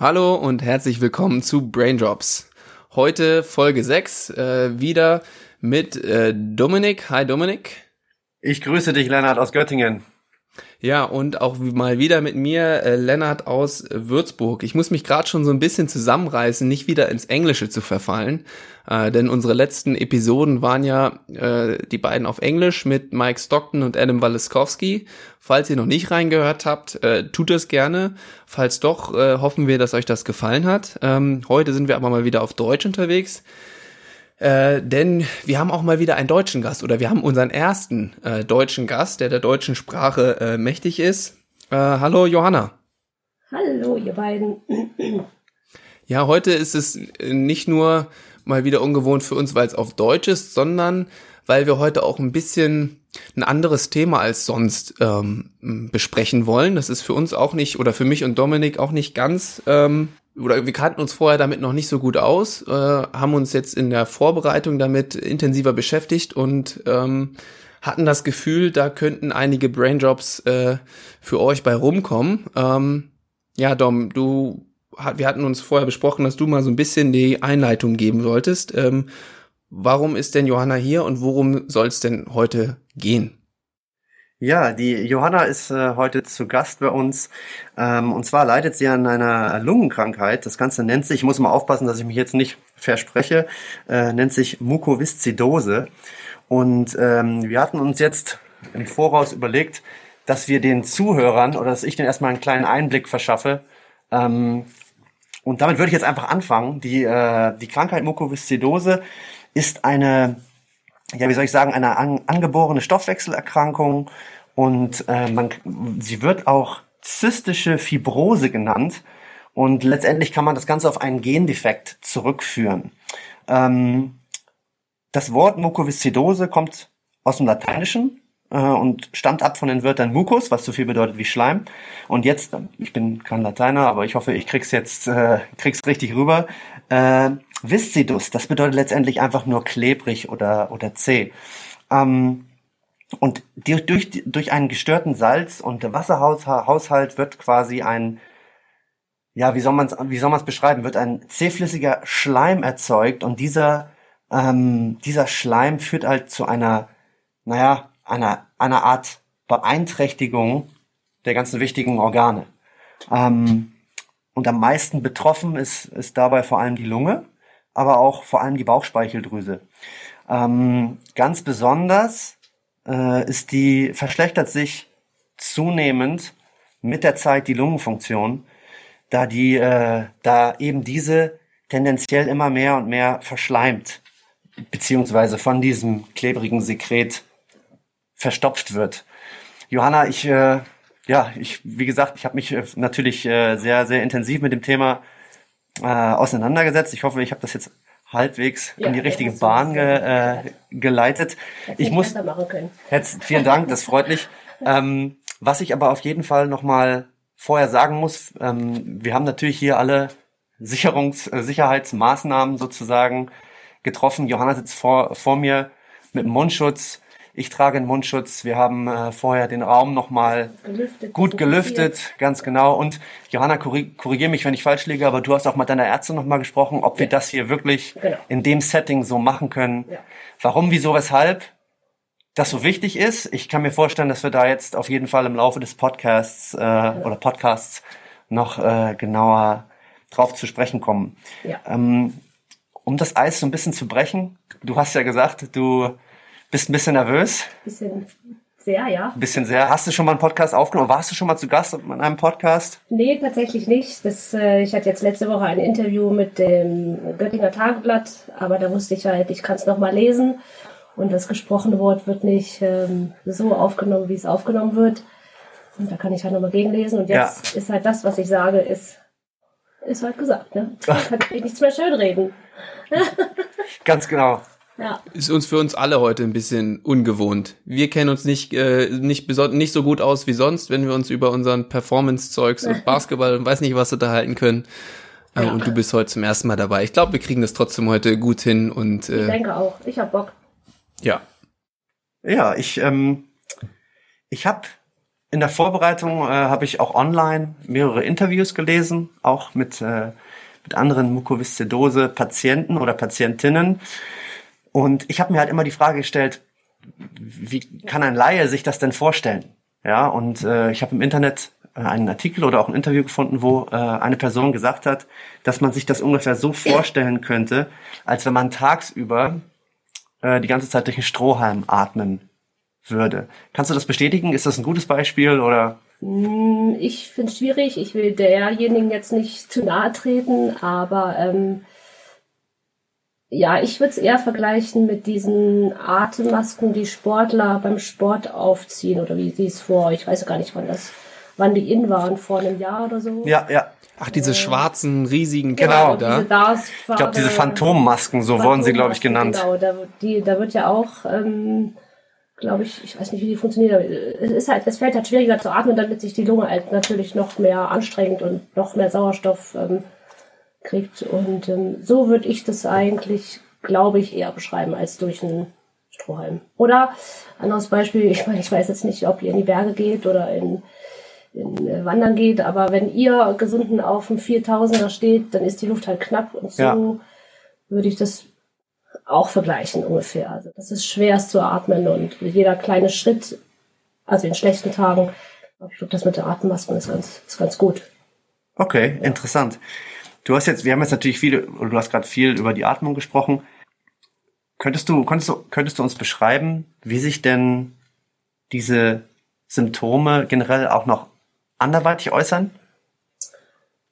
Hallo und herzlich willkommen zu Braindrops. Heute Folge 6, äh, wieder mit äh, Dominik. Hi Dominik. Ich grüße dich, Lennart aus Göttingen. Ja, und auch mal wieder mit mir äh, Lennart aus Würzburg. Ich muss mich gerade schon so ein bisschen zusammenreißen, nicht wieder ins Englische zu verfallen, äh, denn unsere letzten Episoden waren ja äh, die beiden auf Englisch mit Mike Stockton und Adam Waliskowski. Falls ihr noch nicht reingehört habt, äh, tut es gerne. Falls doch, äh, hoffen wir, dass euch das gefallen hat. Ähm, heute sind wir aber mal wieder auf Deutsch unterwegs. Äh, denn wir haben auch mal wieder einen deutschen Gast oder wir haben unseren ersten äh, deutschen Gast, der der deutschen Sprache äh, mächtig ist. Äh, hallo Johanna. Hallo ihr beiden. Ja, heute ist es nicht nur mal wieder ungewohnt für uns, weil es auf Deutsch ist, sondern weil wir heute auch ein bisschen ein anderes Thema als sonst ähm, besprechen wollen. Das ist für uns auch nicht oder für mich und Dominik auch nicht ganz ähm, oder wir kannten uns vorher damit noch nicht so gut aus, äh, haben uns jetzt in der Vorbereitung damit intensiver beschäftigt und ähm, hatten das Gefühl, da könnten einige Brainjobs äh, für euch bei rumkommen. Ähm, ja, Dom, du, wir hatten uns vorher besprochen, dass du mal so ein bisschen die Einleitung geben solltest. Ähm, warum ist denn Johanna hier und worum soll es denn heute gehen? Ja, die Johanna ist äh, heute zu Gast bei uns. Ähm, und zwar leidet sie an einer Lungenkrankheit. Das Ganze nennt sich, ich muss mal aufpassen, dass ich mich jetzt nicht verspreche, äh, nennt sich Mukoviszidose. Und ähm, wir hatten uns jetzt im Voraus überlegt, dass wir den Zuhörern oder dass ich denen erstmal einen kleinen Einblick verschaffe. Ähm, und damit würde ich jetzt einfach anfangen. Die, äh, die Krankheit Mukoviszidose ist eine ja, wie soll ich sagen, eine an, angeborene Stoffwechselerkrankung und äh, man, sie wird auch zystische Fibrose genannt und letztendlich kann man das Ganze auf einen Gendefekt zurückführen. Ähm, das Wort Mukoviszidose kommt aus dem Lateinischen äh, und stammt ab von den Wörtern Mucus, was so viel bedeutet wie Schleim. Und jetzt, ich bin kein Lateiner, aber ich hoffe, ich krieg's jetzt, äh, krieg's richtig rüber. Äh, Viscidus, das bedeutet letztendlich einfach nur klebrig oder, oder zäh. Ähm, und durch, durch, durch einen gestörten Salz- und Wasserhaushalt wird quasi ein, ja, wie soll man es wie soll man's beschreiben, wird ein zähflüssiger Schleim erzeugt und dieser, ähm, dieser Schleim führt halt zu einer, naja, einer, einer Art Beeinträchtigung der ganzen wichtigen Organe. Ähm, und am meisten betroffen ist, ist dabei vor allem die Lunge aber auch vor allem die Bauchspeicheldrüse. Ähm, ganz besonders äh, ist die, verschlechtert sich zunehmend mit der Zeit die Lungenfunktion, da die, äh, da eben diese tendenziell immer mehr und mehr verschleimt, beziehungsweise von diesem klebrigen Sekret verstopft wird. Johanna, ich, äh, ja, ich, wie gesagt, ich habe mich äh, natürlich äh, sehr, sehr intensiv mit dem Thema äh, auseinandergesetzt. Ich hoffe, ich habe das jetzt halbwegs ja, in die richtige Bahn ge, äh, geleitet. Ich muss jetzt vielen Dank, das freut mich. Ähm, was ich aber auf jeden Fall noch mal vorher sagen muss, ähm, wir haben natürlich hier alle Sicherungs äh, Sicherheitsmaßnahmen sozusagen getroffen. Johanna sitzt vor, vor mir mit dem Mundschutz. Ich trage einen Mundschutz. Wir haben äh, vorher den Raum nochmal gut gelüftet, ganz genau. Und Johanna, korrigiere mich, wenn ich falsch liege, aber du hast auch mit deiner Ärztin nochmal gesprochen, ob ja. wir das hier wirklich genau. in dem Setting so machen können. Ja. Warum, wieso, weshalb das so wichtig ist. Ich kann mir vorstellen, dass wir da jetzt auf jeden Fall im Laufe des Podcasts äh, ja. oder Podcasts noch äh, genauer drauf zu sprechen kommen. Ja. Ähm, um das Eis so ein bisschen zu brechen, du hast ja gesagt, du bist ein bisschen nervös? Bisschen sehr, ja. Ein bisschen sehr. Hast du schon mal einen Podcast aufgenommen? Warst du schon mal zu Gast in einem Podcast? Nee, tatsächlich nicht. Das, äh, ich hatte jetzt letzte Woche ein Interview mit dem Göttinger Tageblatt, aber da wusste ich halt, ich kann es nochmal lesen und das gesprochene Wort wird nicht ähm, so aufgenommen, wie es aufgenommen wird. Und da kann ich halt nochmal gegenlesen. Und jetzt ja. ist halt das, was ich sage, ist, ist halt gesagt. Ne? Ich kann nichts mehr schönreden. Ganz genau. Ja. Ist uns für uns alle heute ein bisschen ungewohnt. Wir kennen uns nicht, äh, nicht, nicht so gut aus wie sonst, wenn wir uns über unseren Performance-Zeugs und Basketball und weiß nicht was unterhalten können. Äh, ja. Und du bist heute zum ersten Mal dabei. Ich glaube, wir kriegen das trotzdem heute gut hin und äh, Ich denke auch. Ich hab Bock. Ja. Ja, ich, ähm, ich habe in der Vorbereitung äh, habe ich auch online mehrere Interviews gelesen, auch mit, äh, mit anderen Mukoviszidose-Patienten oder Patientinnen. Und ich habe mir halt immer die Frage gestellt, wie kann ein Laie sich das denn vorstellen? Ja, und äh, ich habe im Internet äh, einen Artikel oder auch ein Interview gefunden, wo äh, eine Person gesagt hat, dass man sich das ungefähr so vorstellen könnte, als wenn man tagsüber äh, die ganze Zeit durch einen Strohhalm atmen würde. Kannst du das bestätigen? Ist das ein gutes Beispiel oder? Hm, ich finde es schwierig. Ich will derjenigen jetzt nicht zu nahe treten, aber ähm, ja, ich würde es eher vergleichen mit diesen Atemmasken, die Sportler beim Sport aufziehen oder wie sie es vor, ich weiß gar nicht, wann das, wann die in waren, vor einem Jahr oder so. Ja, ja. Ach, diese schwarzen, riesigen Genau, Teile da. ich glaube, diese Phantommasken, so wurden sie, glaube ich, genannt. Genau, da, die, da wird ja auch, ähm, glaube ich, ich weiß nicht, wie die funktionieren, aber es ist halt, es fällt halt schwieriger zu atmen, damit sich die Lunge halt natürlich noch mehr anstrengt und noch mehr Sauerstoff ähm, kriegt. Und ähm, so würde ich das eigentlich, glaube ich, eher beschreiben als durch einen Strohhalm. Oder anderes Beispiel, ich meine, ich weiß jetzt nicht, ob ihr in die Berge geht oder in, in äh, Wandern geht, aber wenn ihr gesunden auf dem 4000er steht, dann ist die Luft halt knapp und so ja. würde ich das auch vergleichen ungefähr. Also das ist schwer zu atmen und jeder kleine Schritt, also in schlechten Tagen, ich glaube, das mit der Atemmasken ist ganz, ist ganz gut. Okay, ja. interessant. Du hast jetzt, wir haben jetzt natürlich viel, du hast gerade viel über die Atmung gesprochen. Könntest du, könntest du, könntest du uns beschreiben, wie sich denn diese Symptome generell auch noch anderweitig äußern?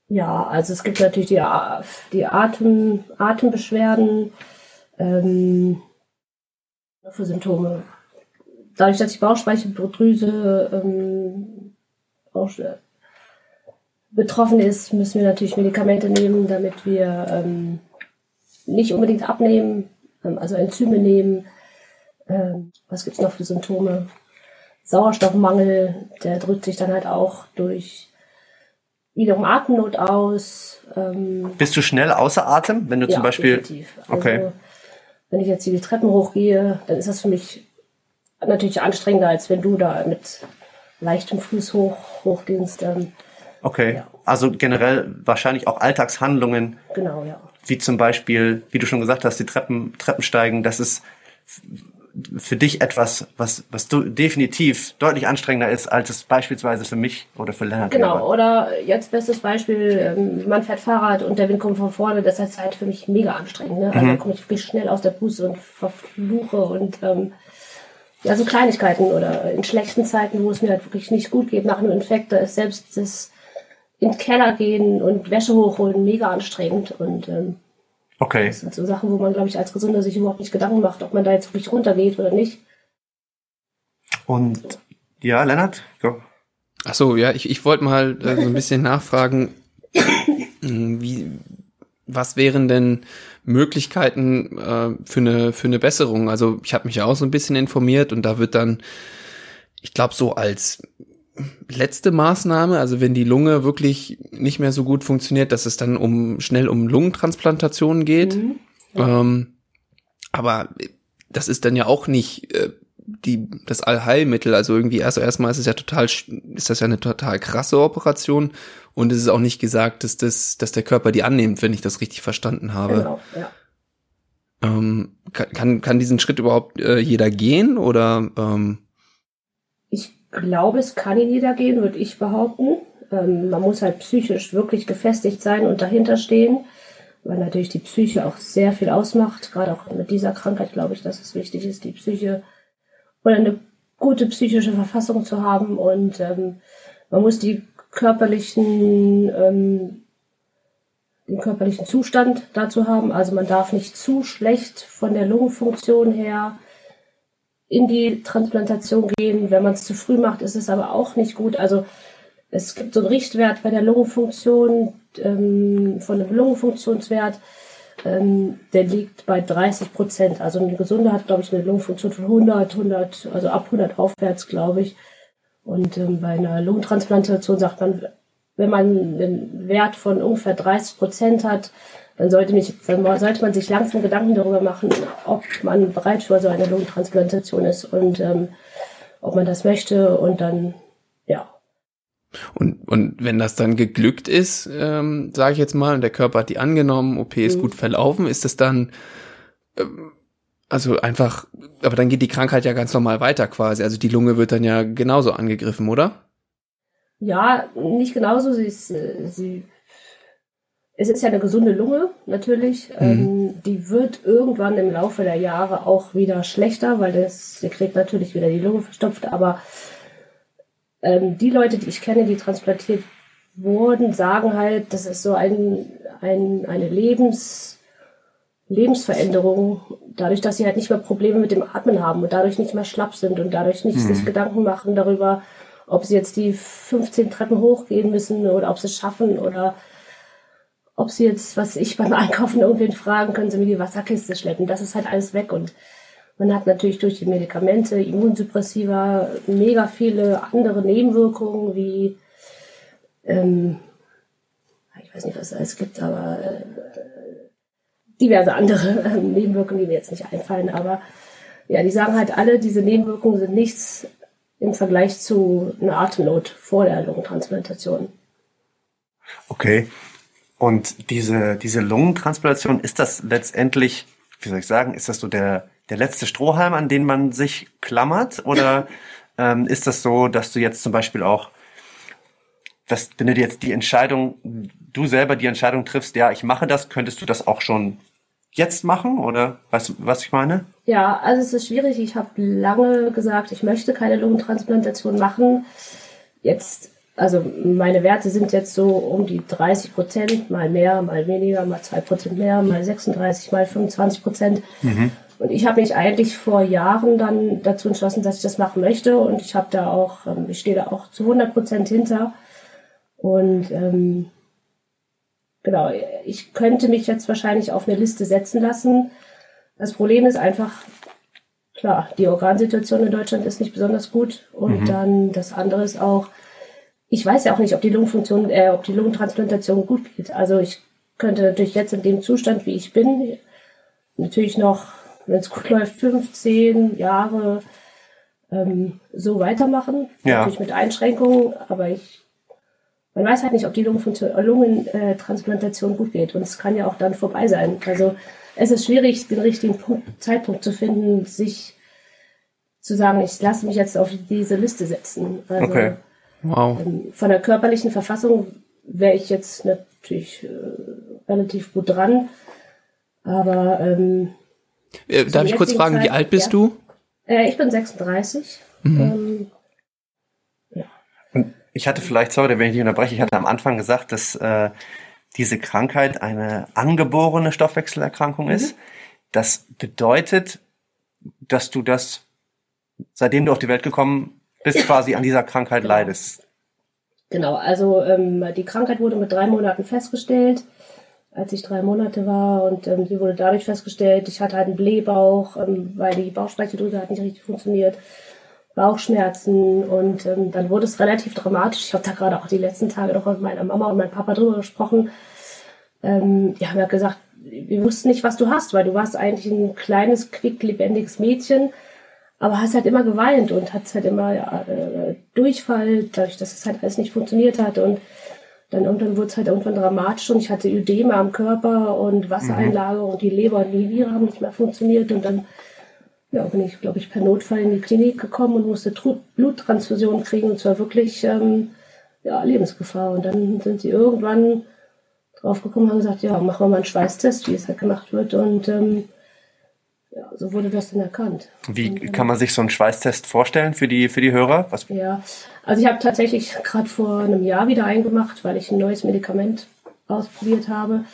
Ja, also es gibt natürlich die, die Atem, Atembeschwerden, ähm, für Symptome. Dadurch, dass die Bauchspeicheldrüse ähm, betroffen ist, müssen wir natürlich Medikamente nehmen, damit wir ähm, nicht unbedingt abnehmen, ähm, also Enzyme nehmen. Ähm, was gibt's noch für Symptome? Sauerstoffmangel, der drückt sich dann halt auch durch wiederum Atemnot aus. Ähm, Bist du schnell außer Atem, wenn du ja, zum Beispiel? Definitiv. Also, okay. Wenn ich jetzt hier die Treppen hochgehe, dann ist das für mich natürlich anstrengender, als wenn du da mit leichtem Fuß hoch hochgehst. Ähm, Okay, ja. also generell wahrscheinlich auch Alltagshandlungen. Genau, ja. Wie zum Beispiel, wie du schon gesagt hast, die Treppen, Treppensteigen, das ist für dich etwas, was, was du definitiv deutlich anstrengender ist, als es beispielsweise für mich oder für Lennart Genau, wäre. oder jetzt bestes Beispiel, ähm, man fährt Fahrrad und der Wind kommt von vorne, das ist halt für mich mega anstrengend. Ne? Also mhm. da komme ich wirklich schnell aus der Puste und verfluche und ähm, ja, so Kleinigkeiten oder in schlechten Zeiten, wo es mir halt wirklich nicht gut geht nach einem Infekt, da ist selbst das in den Keller gehen und Wäsche hochholen mega anstrengend. Und ähm, okay. das sind so Sachen, wo man, glaube ich, als Gesunder sich überhaupt nicht Gedanken macht, ob man da jetzt wirklich runtergeht oder nicht. Und ja, Lennart, go. Ach so, ja, ich, ich wollte mal äh, so ein bisschen nachfragen, wie, was wären denn Möglichkeiten äh, für eine für eine Besserung? Also ich habe mich ja auch so ein bisschen informiert und da wird dann, ich glaube so als letzte Maßnahme, also wenn die Lunge wirklich nicht mehr so gut funktioniert, dass es dann um schnell um Lungentransplantationen geht. Mhm. Ja. Ähm, aber das ist dann ja auch nicht äh, die das Allheilmittel. Also irgendwie erst erstmal ist es ja total ist das ja eine total krasse Operation und es ist auch nicht gesagt, dass das dass der Körper die annimmt, wenn ich das richtig verstanden habe. Genau, ja. Ähm, kann, kann diesen Schritt überhaupt äh, jeder gehen oder? Ähm, glaube, es kann in jeder gehen, würde ich behaupten. Ähm, man muss halt psychisch wirklich gefestigt sein und dahinter stehen, weil natürlich die Psyche auch sehr viel ausmacht. Gerade auch mit dieser Krankheit glaube ich, dass es wichtig ist, die Psyche oder eine gute psychische Verfassung zu haben und ähm, man muss die körperlichen ähm, den körperlichen Zustand dazu haben. Also man darf nicht zu schlecht von der Lungenfunktion her in die Transplantation gehen. Wenn man es zu früh macht, ist es aber auch nicht gut. Also es gibt so einen Richtwert bei der Lungenfunktion, ähm, von dem Lungenfunktionswert, ähm, der liegt bei 30 Prozent. Also eine Gesunde hat, glaube ich, eine Lungenfunktion von 100, 100, also ab 100 aufwärts, glaube ich. Und ähm, bei einer Lungentransplantation sagt man, wenn man einen Wert von ungefähr 30 Prozent hat, dann sollte, mich, dann sollte man sich langsam Gedanken darüber machen, ob man bereit für so eine Lungentransplantation ist und ähm, ob man das möchte und dann, ja, Und, und wenn das dann geglückt ist, ähm, sage ich jetzt mal, und der Körper hat die angenommen, OP ist mhm. gut verlaufen, ist das dann ähm, also einfach, aber dann geht die Krankheit ja ganz normal weiter quasi. Also die Lunge wird dann ja genauso angegriffen, oder? Ja, nicht genauso. Sie ist, äh, sie, es ist ja eine gesunde Lunge, natürlich. Mhm. Ähm, die wird irgendwann im Laufe der Jahre auch wieder schlechter, weil das, sie kriegt natürlich wieder die Lunge verstopft, aber ähm, die Leute, die ich kenne, die transplantiert wurden, sagen halt, das ist so ein, ein, eine Lebens, Lebensveränderung, dadurch, dass sie halt nicht mehr Probleme mit dem Atmen haben und dadurch nicht mehr schlapp sind und dadurch nicht mhm. sich Gedanken machen darüber, ob sie jetzt die 15 Treppen hochgehen müssen oder ob sie es schaffen oder ob sie jetzt, was ich beim Einkaufen irgendwen fragen, können sie mir die Wasserkiste schleppen. Das ist halt alles weg und man hat natürlich durch die Medikamente, Immunsuppressiva, mega viele andere Nebenwirkungen wie, ähm, ich weiß nicht, was es alles gibt, aber äh, diverse andere äh, Nebenwirkungen, die mir jetzt nicht einfallen. Aber ja, die sagen halt alle, diese Nebenwirkungen sind nichts im Vergleich zu einer Atemnot vor der Lungentransplantation. Okay. Und diese, diese Lungentransplantation, ist das letztendlich, wie soll ich sagen, ist das so der, der letzte Strohhalm, an den man sich klammert? Oder ähm, ist das so, dass du jetzt zum Beispiel auch, dass, wenn du jetzt die Entscheidung, du selber die Entscheidung triffst, ja, ich mache das, könntest du das auch schon jetzt machen oder weißt du, was ich meine? Ja, also es ist schwierig. Ich habe lange gesagt, ich möchte keine Lungentransplantation machen. Jetzt, also meine Werte sind jetzt so um die 30 Prozent, mal mehr, mal weniger, mal zwei Prozent mehr, mal 36, mal 25 Prozent. Mhm. Und ich habe mich eigentlich vor Jahren dann dazu entschlossen, dass ich das machen möchte. Und ich habe da auch, ähm, ich stehe da auch zu 100 Prozent hinter. Und ähm, genau, ich könnte mich jetzt wahrscheinlich auf eine Liste setzen lassen. Das Problem ist einfach, klar, die Organsituation in Deutschland ist nicht besonders gut. Und mhm. dann das andere ist auch, ich weiß ja auch nicht, ob die Lungenfunktion, äh, ob die Lungentransplantation gut geht. Also ich könnte natürlich jetzt in dem Zustand, wie ich bin, natürlich noch, wenn es gut läuft, 15 Jahre ähm, so weitermachen. Ja. Natürlich mit Einschränkungen, aber ich man weiß halt nicht, ob die Lungentransplantation gut geht. Und es kann ja auch dann vorbei sein. Also es ist schwierig, den richtigen Punkt, Zeitpunkt zu finden, sich zu sagen, ich lasse mich jetzt auf diese Liste setzen. Also, okay. Wow. Ähm, von der körperlichen Verfassung wäre ich jetzt natürlich äh, relativ gut dran. Aber ähm, äh, darf ich kurz fragen, Zeit, wie alt bist ja. du? Äh, ich bin 36. Mhm. Ähm, ich hatte vielleicht, sorry, wenn ich dich unterbreche, ich hatte am Anfang gesagt, dass äh, diese Krankheit eine angeborene Stoffwechselerkrankung mhm. ist. Das bedeutet, dass du das, seitdem du auf die Welt gekommen bist, quasi an dieser Krankheit genau. leidest. Genau, also ähm, die Krankheit wurde mit drei Monaten festgestellt, als ich drei Monate war und ähm, sie wurde dadurch festgestellt, ich hatte halt einen Blähbauch, ähm, weil die Bauchspeicheldrüse hat nicht richtig funktioniert. Bauchschmerzen und ähm, dann wurde es relativ dramatisch. Ich habe da gerade auch die letzten Tage noch mit meiner Mama und meinem Papa drüber gesprochen. Ähm, die haben ja gesagt, wir wussten nicht, was du hast, weil du warst eigentlich ein kleines, quick, lebendiges Mädchen, aber hast halt immer geweint und hast halt immer äh, Durchfall, dadurch, dass es halt alles nicht funktioniert hat und dann irgendwann wurde es halt irgendwann dramatisch und ich hatte Ödeme am Körper und Wassereinlage mhm. und die Leber und die Niere haben nicht mehr funktioniert und dann ja, bin ich, glaube ich, per Notfall in die Klinik gekommen und musste Tru Bluttransfusion kriegen und zwar wirklich ähm, ja, Lebensgefahr. Und dann sind sie irgendwann draufgekommen und haben gesagt, ja, machen wir mal einen Schweißtest, wie es halt gemacht wird. Und ähm, so wurde das dann erkannt. Wie und, kann man sich so einen Schweißtest vorstellen für die, für die Hörer? Was? Ja, also ich habe tatsächlich gerade vor einem Jahr wieder eingemacht, weil ich ein neues Medikament ausprobiert habe.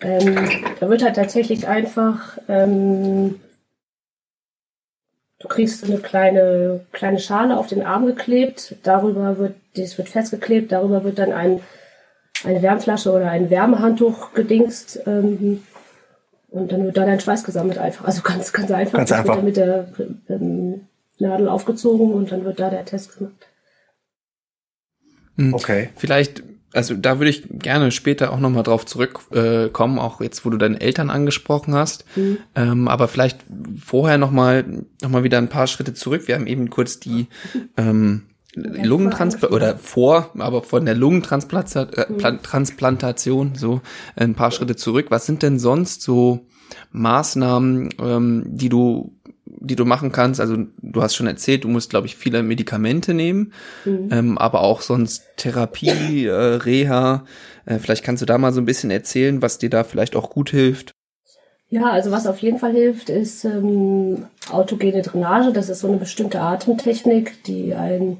Ähm, da wird halt tatsächlich einfach ähm, Du kriegst eine kleine, kleine Schale auf den Arm geklebt, darüber wird, das wird festgeklebt, darüber wird dann ein, eine Wärmflasche oder ein Wärmehandtuch gedingst, ähm, und dann wird da dein Schweiß gesammelt einfach. Also ganz, ganz einfach. Ganz einfach. Wird mit der ähm, Nadel aufgezogen und dann wird da der Test gemacht. Hm. Okay. Vielleicht also da würde ich gerne später auch nochmal drauf zurückkommen, äh, auch jetzt, wo du deine Eltern angesprochen hast. Mhm. Ähm, aber vielleicht vorher nochmal noch mal wieder ein paar Schritte zurück. Wir haben eben kurz die, ähm, Lungentransplantation oder vor, aber von der Lungentransplantation äh, so ein paar Schritte zurück. Was sind denn sonst so Maßnahmen, ähm, die du die du machen kannst. Also du hast schon erzählt, du musst, glaube ich, viele Medikamente nehmen, mhm. ähm, aber auch sonst Therapie, äh, Reha. Äh, vielleicht kannst du da mal so ein bisschen erzählen, was dir da vielleicht auch gut hilft. Ja, also was auf jeden Fall hilft, ist ähm, autogene Drainage. Das ist so eine bestimmte Atemtechnik, die ein, äh,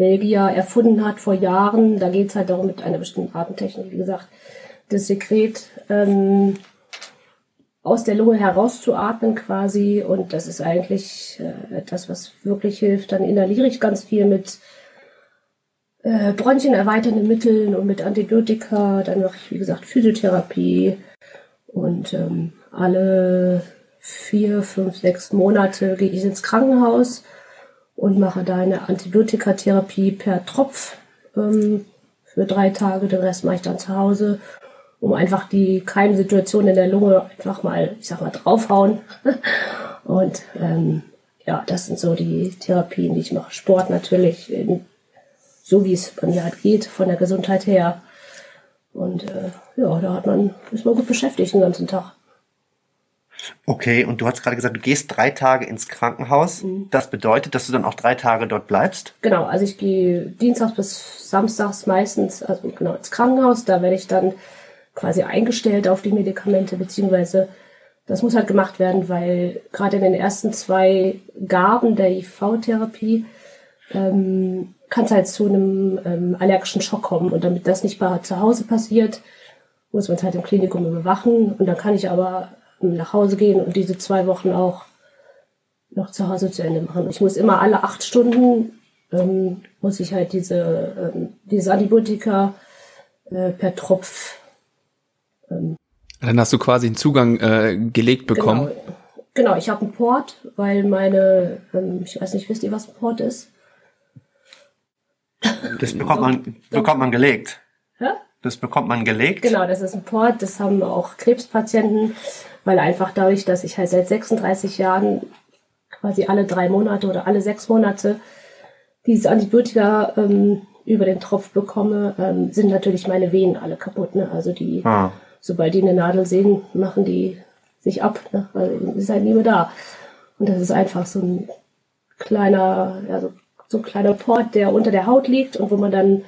Belgier erfunden hat vor Jahren. Da geht es halt darum, mit einer bestimmten Atemtechnik, wie gesagt, das Sekret ähm, aus der Lunge herauszuatmen quasi. Und das ist eigentlich äh, etwas, was wirklich hilft. Dann inhaliere ich ganz viel mit äh, Bronchien erweiternden Mitteln und mit Antibiotika. Dann mache ich, wie gesagt, Physiotherapie. Und ähm, alle vier, fünf, sechs Monate gehe ich ins Krankenhaus und mache da eine Antibiotikatherapie per Tropf ähm, für drei Tage. Den Rest mache ich dann zu Hause um einfach die Keimsituation in der Lunge einfach mal, ich sag mal, draufhauen. Und ähm, ja, das sind so die Therapien, die ich mache. Sport natürlich, in, so wie es bei mir halt geht, von der Gesundheit her. Und äh, ja, da hat man, ist man gut beschäftigt den ganzen Tag. Okay, und du hast gerade gesagt, du gehst drei Tage ins Krankenhaus. Mhm. Das bedeutet, dass du dann auch drei Tage dort bleibst? Genau, also ich gehe Dienstags bis Samstags meistens, also genau ins Krankenhaus. Da werde ich dann quasi eingestellt auf die Medikamente, beziehungsweise das muss halt gemacht werden, weil gerade in den ersten zwei Gaben der IV-Therapie ähm, kann es halt zu einem ähm, allergischen Schock kommen. Und damit das nicht bei zu Hause passiert, muss man es halt im Klinikum überwachen. Und dann kann ich aber nach Hause gehen und diese zwei Wochen auch noch zu Hause zu Ende machen. Ich muss immer alle acht Stunden ähm, muss ich halt diese, ähm, diese Antibiotika äh, per Tropf ähm, Dann hast du quasi einen Zugang äh, gelegt bekommen. Genau, genau ich habe einen Port, weil meine, ähm, ich weiß nicht, wisst ihr, was ein Port ist? Das bekommt man, bekommt man gelegt. Ja? Das bekommt man gelegt. Genau, das ist ein Port, das haben auch Krebspatienten, weil einfach dadurch, dass ich halt seit 36 Jahren quasi alle drei Monate oder alle sechs Monate dieses Antibiotika ähm, über den Tropf bekomme, ähm, sind natürlich meine Venen alle kaputt. Ne? Also die ah sobald die eine Nadel sehen, machen die sich ab, ne? weil die ist halt nie mehr da. Und das ist einfach so ein kleiner, ja, so, so ein kleiner Port, der unter der Haut liegt und wo man dann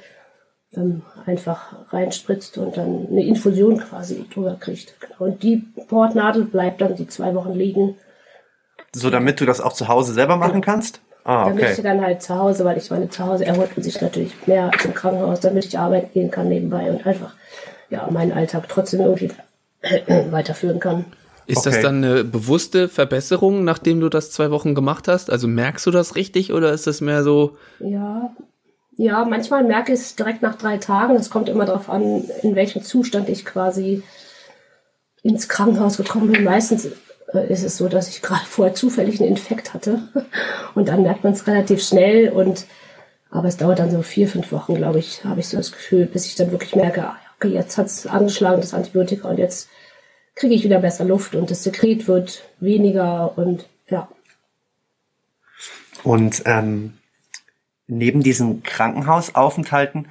ähm, einfach reinspritzt und dann eine Infusion quasi drüber kriegt. Genau. Und die Portnadel bleibt dann die zwei Wochen liegen. So, damit du das auch zu Hause selber machen ja. kannst? Ah, okay. Damit ich dann halt zu Hause, weil ich meine, zu Hause erholt man sich natürlich mehr als im Krankenhaus, damit ich arbeiten gehen kann nebenbei und einfach ja, meinen Alltag trotzdem irgendwie weiterführen kann. Ist okay. das dann eine bewusste Verbesserung, nachdem du das zwei Wochen gemacht hast? Also merkst du das richtig oder ist das mehr so? Ja, ja, manchmal merke ich es direkt nach drei Tagen. Es kommt immer darauf an, in welchem Zustand ich quasi ins Krankenhaus gekommen bin. Meistens äh, ist es so, dass ich gerade vorher zufällig einen Infekt hatte und dann merkt man es relativ schnell und aber es dauert dann so vier, fünf Wochen, glaube ich, habe ich so das Gefühl, bis ich dann wirklich merke, ah okay, jetzt hat es angeschlagen, das Antibiotika, und jetzt kriege ich wieder besser Luft und das Sekret wird weniger und ja. Und ähm, neben diesen Krankenhausaufenthalten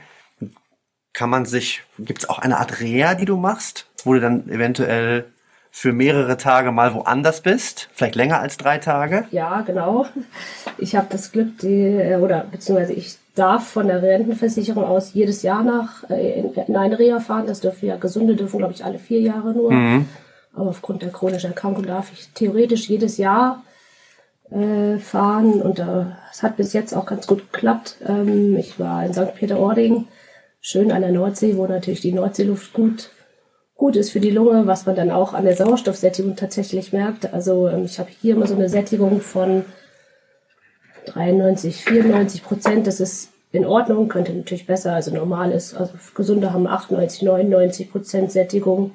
kann man sich, gibt es auch eine Art Reha, die du machst, wo du dann eventuell für mehrere Tage mal woanders bist, vielleicht länger als drei Tage? Ja, genau. Ich habe das Glück, die, oder beziehungsweise ich darf von der Rentenversicherung aus jedes Jahr nach äh, in, in eine Reha fahren. Das dürfen ja Gesunde dürfen, glaube ich, alle vier Jahre nur. Mhm. Aber aufgrund der chronischen Erkrankung darf ich theoretisch jedes Jahr äh, fahren und äh, es hat bis jetzt auch ganz gut geklappt. Ähm, ich war in St. Peter-Ording, schön an der Nordsee, wo natürlich die Nordseeluft gut gut ist für die Lunge, was man dann auch an der Sauerstoffsättigung tatsächlich merkt. Also ähm, ich habe hier immer so eine Sättigung von 93, 94 Prozent, das ist in Ordnung, könnte natürlich besser, also normal ist. Also Gesunde haben 98, 99 Prozent Sättigung.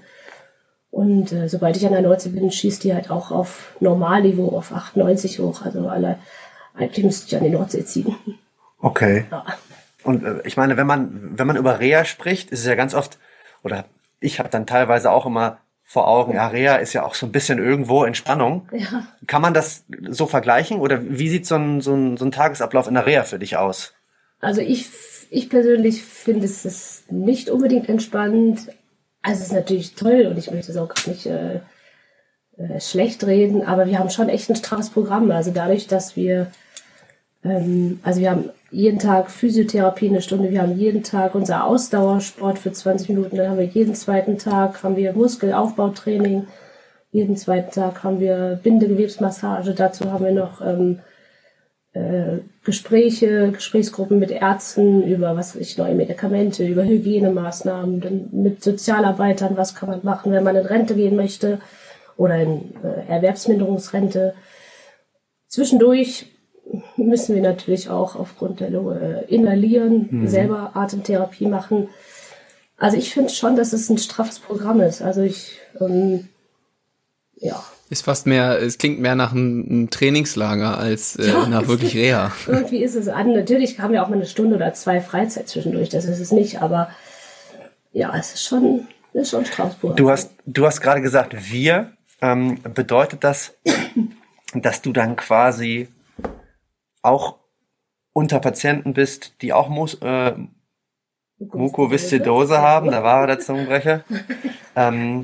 Und äh, sobald ich an der Nordsee bin, schießt die halt auch auf Normalniveau, auf 98 hoch. Also alle, eigentlich müsste ich an die Nordsee ziehen. Okay. Ja. Und äh, ich meine, wenn man, wenn man über Reha spricht, ist es ja ganz oft, oder ich habe dann teilweise auch immer vor Augen. Ja, Reha ist ja auch so ein bisschen irgendwo Entspannung. Ja. Kann man das so vergleichen oder wie sieht so ein, so ein, so ein Tagesablauf in der Reha für dich aus? Also ich, ich persönlich finde es nicht unbedingt entspannend. Also es ist natürlich toll und ich möchte es auch gar nicht äh, äh, schlecht reden, aber wir haben schon echt ein straffes Programm. Also dadurch, dass wir, ähm, also wir haben jeden Tag Physiotherapie eine Stunde, wir haben jeden Tag unser Ausdauersport für 20 Minuten, dann haben wir jeden zweiten Tag haben wir Muskelaufbautraining, jeden zweiten Tag haben wir Bindegewebsmassage, dazu haben wir noch ähm, äh, Gespräche, Gesprächsgruppen mit Ärzten über was weiß ich neue Medikamente, über Hygienemaßnahmen, dann mit Sozialarbeitern, was kann man machen, wenn man in Rente gehen möchte oder in äh, Erwerbsminderungsrente. Zwischendurch müssen wir natürlich auch aufgrund der Lunge äh, inhalieren, Mhm. selber Atemtherapie machen. Also ich finde schon, dass es ein straffes Programm ist. Also ich, ähm, ja, Ist fast mehr, es klingt mehr nach einem, Trainingslager als äh, Ja, nach wirklich Reha. irgendwie ist es an. Natürlich haben wir auch mal eine Stunde oder zwei Freizeit zwischendurch, das ist es nicht, aber ja, es ist schon, es ist schon Programm. Du hast, du hast gerade gesagt, wir. Ähm, bedeutet das, dass du dann quasi auch unter Patienten bist, die auch Mus äh, Mukoviszidose haben? Da war der Zungenbrecher. ähm,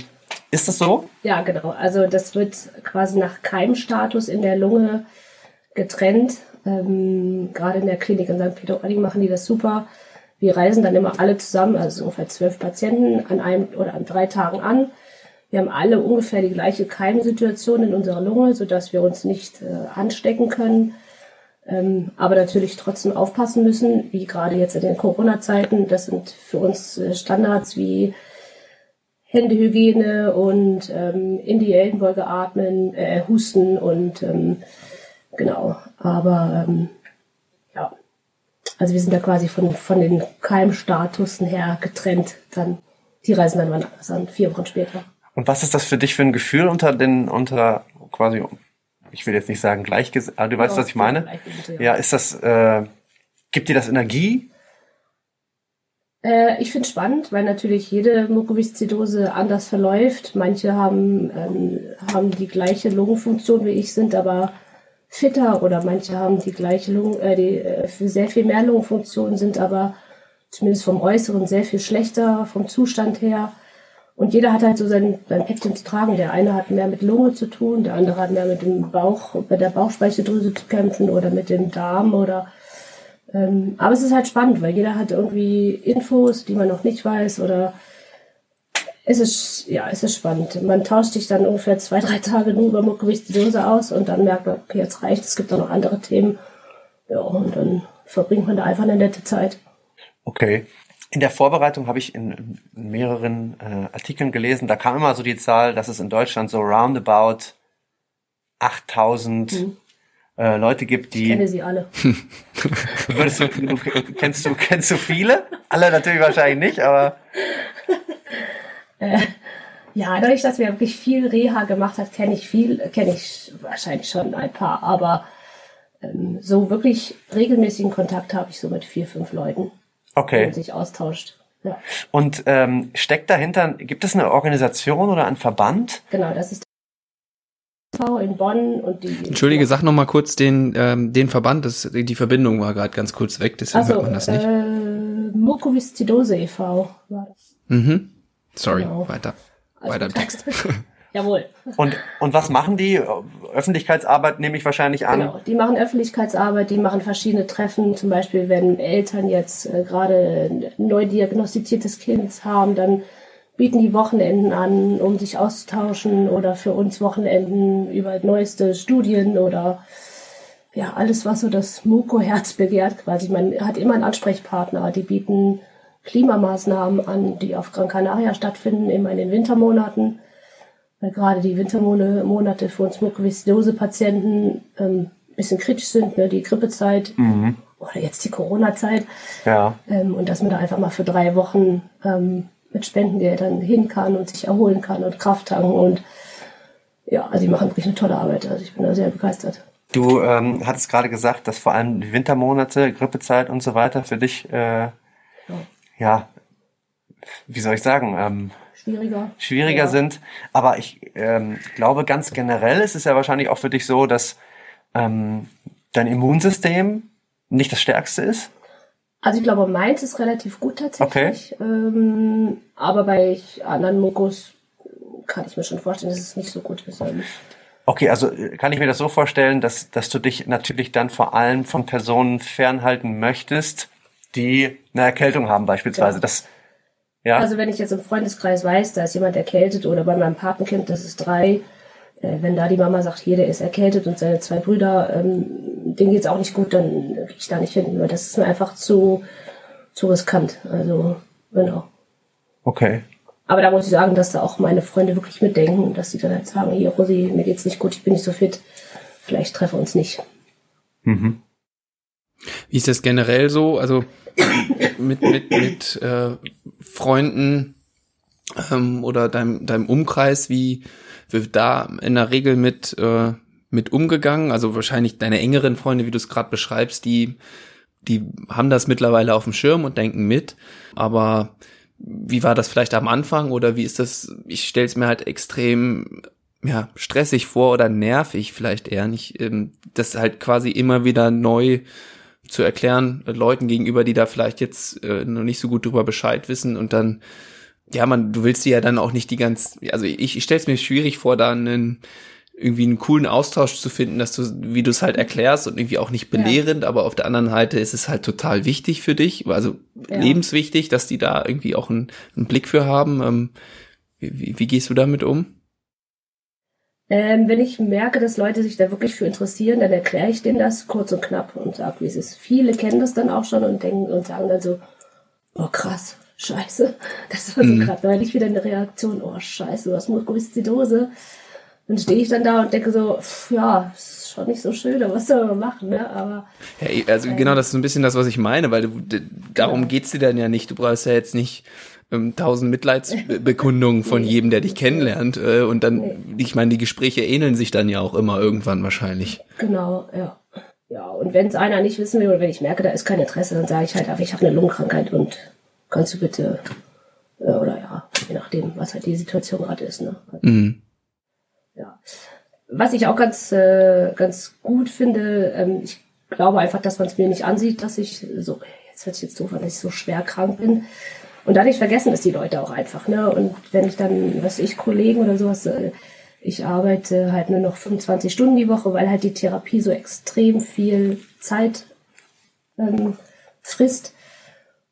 ist das so? Ja, genau. Also das wird quasi nach Keimstatus in der Lunge getrennt. Ähm, gerade in der Klinik in St. Peter-Ording machen die das super. Wir reisen dann immer alle zusammen, also ungefähr zwölf Patienten an einem oder an drei Tagen an. Wir haben alle ungefähr die gleiche Keimsituation in unserer Lunge, sodass wir uns nicht äh, anstecken können. Ähm, aber natürlich trotzdem aufpassen müssen, wie gerade jetzt in den Corona-Zeiten. Das sind für uns äh, Standards wie Händehygiene und ähm, in die Ellenbeuge atmen, äh, husten und ähm, genau. Aber ähm, ja, also wir sind da quasi von, von den Keimstatusen her getrennt. Dann die reisen dann wann anders an, vier Wochen später. Und was ist das für dich für ein Gefühl unter den, unter quasi, ich will jetzt nicht sagen gleichges, aber du weißt, Ja, was ich meine? Gleichgesinnte, Ja, ist das, äh, gibt dir das Energie? Äh, ich finde spannend, weil natürlich jede Mukoviszidose anders verläuft. Manche haben, ähm, haben die gleiche Lungenfunktion wie ich, sind aber fitter oder manche haben die gleiche Lungen, äh, die, äh, sehr viel mehr Lungenfunktion, sind aber zumindest vom Äußeren sehr viel schlechter vom Zustand her. Und jeder hat halt so sein, sein Päckchen zu tragen. Der eine hat mehr mit Lunge zu tun, der andere hat mehr mit dem Bauch, mit der Bauchspeicheldrüse zu kämpfen oder mit dem Darm oder ähm, aber es ist halt spannend, weil jeder hat irgendwie Infos, die man noch nicht weiß oder es ist, ja, es ist spannend. Man tauscht sich dann ungefähr zwei, drei Tage nur über Mukoviszidose aus und dann merkt man, okay, jetzt reicht, es gibt auch noch andere Themen. Ja, und dann verbringt man da einfach eine nette Zeit. Okay. In der Vorbereitung habe ich in, mehreren äh, Artikeln gelesen, da kam immer so die Zahl, dass es in Deutschland so roundabout 8000 äh, Leute gibt, Mhm. Ich kenne die sie alle. würdest du, du kennst du kennst du viele? Alle natürlich wahrscheinlich nicht, aber Ja, dadurch, dass wir wirklich viel Reha gemacht hat, kenne ich viel, kenne ich wahrscheinlich schon ein paar, aber ähm, so wirklich regelmäßigen Kontakt habe ich so mit vier, fünf Leuten, okay. man sich austauscht. Ja, Und ähm, steckt dahinter, gibt es eine Organisation oder einen Verband? genau, das ist in Bonn und die. Entschuldige, sag noch mal kurz den, ähm, den Verband. Das, die Verbindung war gerade ganz kurz weg, deswegen also, hört man das nicht. äh, Mukoviszidose e.V. war das. Mhm. Sorry, genau. weiter. Also Weiter im. Text. Jawohl. Und, und was machen die? Öffentlichkeitsarbeit nehme ich wahrscheinlich an. Genau, die machen Öffentlichkeitsarbeit, die machen verschiedene Treffen. Zum Beispiel, wenn Eltern jetzt äh, gerade ein neu diagnostiziertes Kind haben, dann bieten die Wochenenden an, um sich auszutauschen oder für uns Wochenenden über neueste Studien oder ja, alles, was so das Muko-Herz begehrt quasi. Man hat immer einen Ansprechpartner. Die bieten Klimamaßnahmen an, die auf Gran Canaria stattfinden, immer in den Wintermonaten weil gerade die Wintermonate für uns Mukoviszidose-Patienten ähm, ein bisschen kritisch sind, ne? die Grippezeit oder jetzt die Corona-Zeit. Ja. Ähm, und dass man da einfach mal für drei Wochen ähm, mit Spendengeldern hin kann und sich erholen kann und Kraft tanken. Und ja, also die machen wirklich eine tolle Arbeit. Also ich bin da sehr begeistert. Du ähm, hattest gerade gesagt, dass vor allem die Wintermonate, Grippezeit und so weiter für dich, äh, ja, wie soll ich sagen, ähm, schwieriger, schwieriger ja. sind. Aber ich ähm, glaube, ganz generell ist es ja wahrscheinlich auch für dich so, dass ähm, dein Immunsystem nicht das stärkste ist. Also ich glaube, meins ist relativ gut tatsächlich. Okay. Ähm, aber bei anderen Mokos kann ich mir schon vorstellen, dass es nicht so gut ist. Okay, also äh, kann ich mir das so vorstellen, dass, dass du dich natürlich dann vor allem von Personen fernhalten möchtest, die eine Erkältung haben beispielsweise. Ja. Das, ja. Also wenn ich jetzt im Freundeskreis weiß, da ist jemand erkältet oder bei meinem Patenkind, das ist drei, wenn da die Mama sagt, hier, der ist erkältet und seine zwei Brüder, ähm, denen geht's auch nicht gut, dann gehe ich da nicht hin. Weil das ist mir einfach zu, zu riskant. Also, genau. Okay. Aber da muss ich sagen, dass da auch meine Freunde wirklich mitdenken, dass sie dann halt sagen, hier, Rosi, mir geht's nicht gut, ich bin nicht so fit, vielleicht treffen wir uns nicht. Mhm. Wie ist das generell so? Also mit, mit, mit äh, Freunden ähm, oder deinem, deinem Umkreis, wie wird da in der Regel mit, äh, mit umgegangen? Also wahrscheinlich deine engeren Freunde, wie du es gerade beschreibst, die, die haben das mittlerweile auf dem Schirm und denken mit. Aber wie war das vielleicht am Anfang oder wie ist das? Ich stelle es mir halt extrem ja, stressig vor oder nervig vielleicht eher nicht, ähm, das halt quasi immer wieder neu zu erklären, Leuten gegenüber, die da vielleicht jetzt äh, noch nicht so gut drüber Bescheid wissen und dann, ja, man, du willst sie ja dann auch nicht die ganz, also ich, ich stelle es mir schwierig vor, da einen irgendwie einen coolen Austausch zu finden, dass du, wie du es halt erklärst und irgendwie auch nicht belehrend, ja. aber auf der anderen Seite ist es halt total wichtig für dich, also ja. lebenswichtig, dass die da irgendwie auch einen, einen Blick für haben. Ähm, wie, wie gehst du damit um? Ähm, wenn ich merke, dass Leute sich da wirklich für interessieren, dann erkläre ich denen das kurz und knapp und sage, wie es ist. Viele kennen das dann auch schon und denken und sagen dann so, oh krass, scheiße. Das war so mhm. gerade neulich wieder eine Reaktion, oh scheiße, du hast Mukoviszidose. Dann stehe ich dann da und denke so, pff, ja, ist schon nicht so schön, aber was soll man machen, ne? Aber. Ja, also ähm, genau, das ist ein bisschen das, was ich meine, weil du, darum genau. geht's dir dann ja nicht. Du brauchst ja jetzt nicht ähm, tausend Mitleidsbekundungen von jedem, der dich kennenlernt. Äh, und dann, nee. ich meine, die Gespräche ähneln sich dann ja auch immer irgendwann wahrscheinlich. Genau, ja. Ja, und wenn es einer nicht wissen will oder wenn ich merke, da ist kein Interesse, dann sage ich halt, aber ich habe eine Lungenkrankheit und kannst du bitte, äh, oder ja, je nachdem, was halt die Situation gerade ist. Ne? Mhm. Ja. Was ich auch ganz, äh, ganz gut finde, ähm, ich glaube einfach, dass man es mir nicht ansieht, dass ich so, jetzt hört sich jetzt doof an, dass ich so schwer krank bin. Und dadurch vergessen das die Leute auch einfach. Ne? Und wenn ich dann, was ich, Kollegen oder sowas, äh, ich arbeite halt nur noch 25 Stunden die Woche, weil halt die Therapie so extrem viel Zeit ähm, frisst.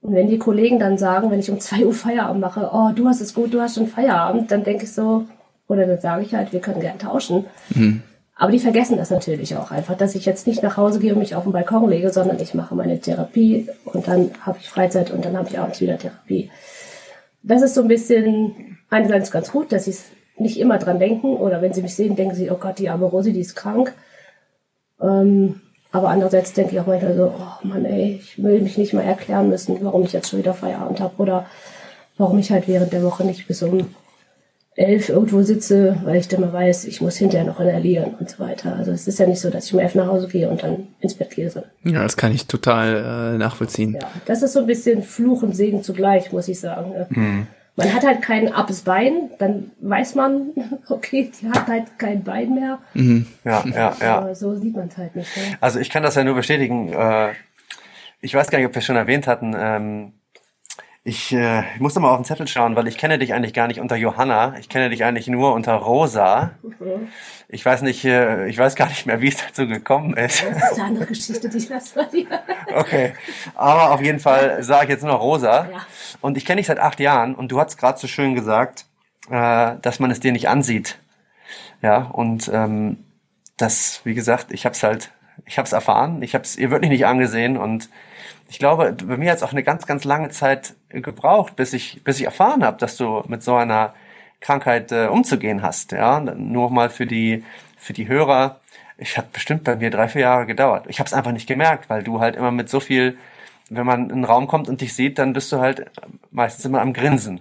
Und wenn die Kollegen dann sagen, wenn ich um 2 Uhr Feierabend mache, oh, du hast es gut, du hast schon Feierabend, dann denke ich so, oder dann sage ich halt, wir können gern tauschen. Mhm. Aber die vergessen das natürlich auch einfach, dass ich jetzt nicht nach Hause gehe und mich auf den Balkon lege, sondern ich mache meine Therapie und dann habe ich Freizeit und dann habe ich abends wieder Therapie. Das ist so ein bisschen einerseits ganz gut, dass sie es nicht immer dran denken oder wenn sie mich sehen, denken sie, oh Gott, die arme Rosi, die ist krank. Ähm, aber andererseits denke ich auch manchmal so, oh Mann, ey, ich will mich nicht mal erklären müssen, warum ich jetzt schon wieder Feierabend habe oder warum ich halt während der Woche nicht bis um elf irgendwo sitze, weil ich dann mal weiß, ich muss hinterher noch inhalieren und so weiter. Also es ist ja nicht so, dass ich um elf nach Hause gehe und dann ins Bett gehe. Ja, das kann ich total äh, nachvollziehen. Ja, das ist so ein bisschen Fluch und Segen zugleich, muss ich sagen. Mhm. Man hat halt kein abes Bein, dann weiß man, okay, die hat halt kein Bein mehr. Mhm. Ja, ja, ja. Aber so sieht man es halt nicht. Ne? Also ich kann das ja nur bestätigen. Äh, ich weiß gar nicht, ob wir es schon erwähnt hatten. Ich, äh, ich muss mal auf den Zettel schauen, weil ich kenne dich eigentlich gar nicht unter Johanna. Ich kenne dich eigentlich nur unter Rosa. Mhm. Ich weiß nicht, äh, ich weiß gar nicht mehr, wie es dazu gekommen ist. Das ist eine andere Geschichte, die ich lasse bei dir. Okay, aber auf jeden Fall sage ich jetzt nur noch Rosa. Ja. Und ich kenne dich seit acht Jahren und du hast gerade so schön gesagt, äh, dass man es dir nicht ansieht. Ja, und ähm, das, wie gesagt, ich habe es halt, ich habe es erfahren, ich habe es ihr wirklich nicht angesehen und ich glaube, bei mir hat es auch eine ganz, ganz lange Zeit gebraucht, bis ich, bis ich erfahren habe, dass du mit so einer Krankheit äh, umzugehen hast. Ja, nur mal für die, für die Hörer. Ich hat bestimmt bei mir drei, vier Jahre gedauert. Ich habe es einfach nicht gemerkt, weil du halt immer mit so viel, wenn man in einen Raum kommt und dich sieht, dann bist du halt meistens immer am Grinsen.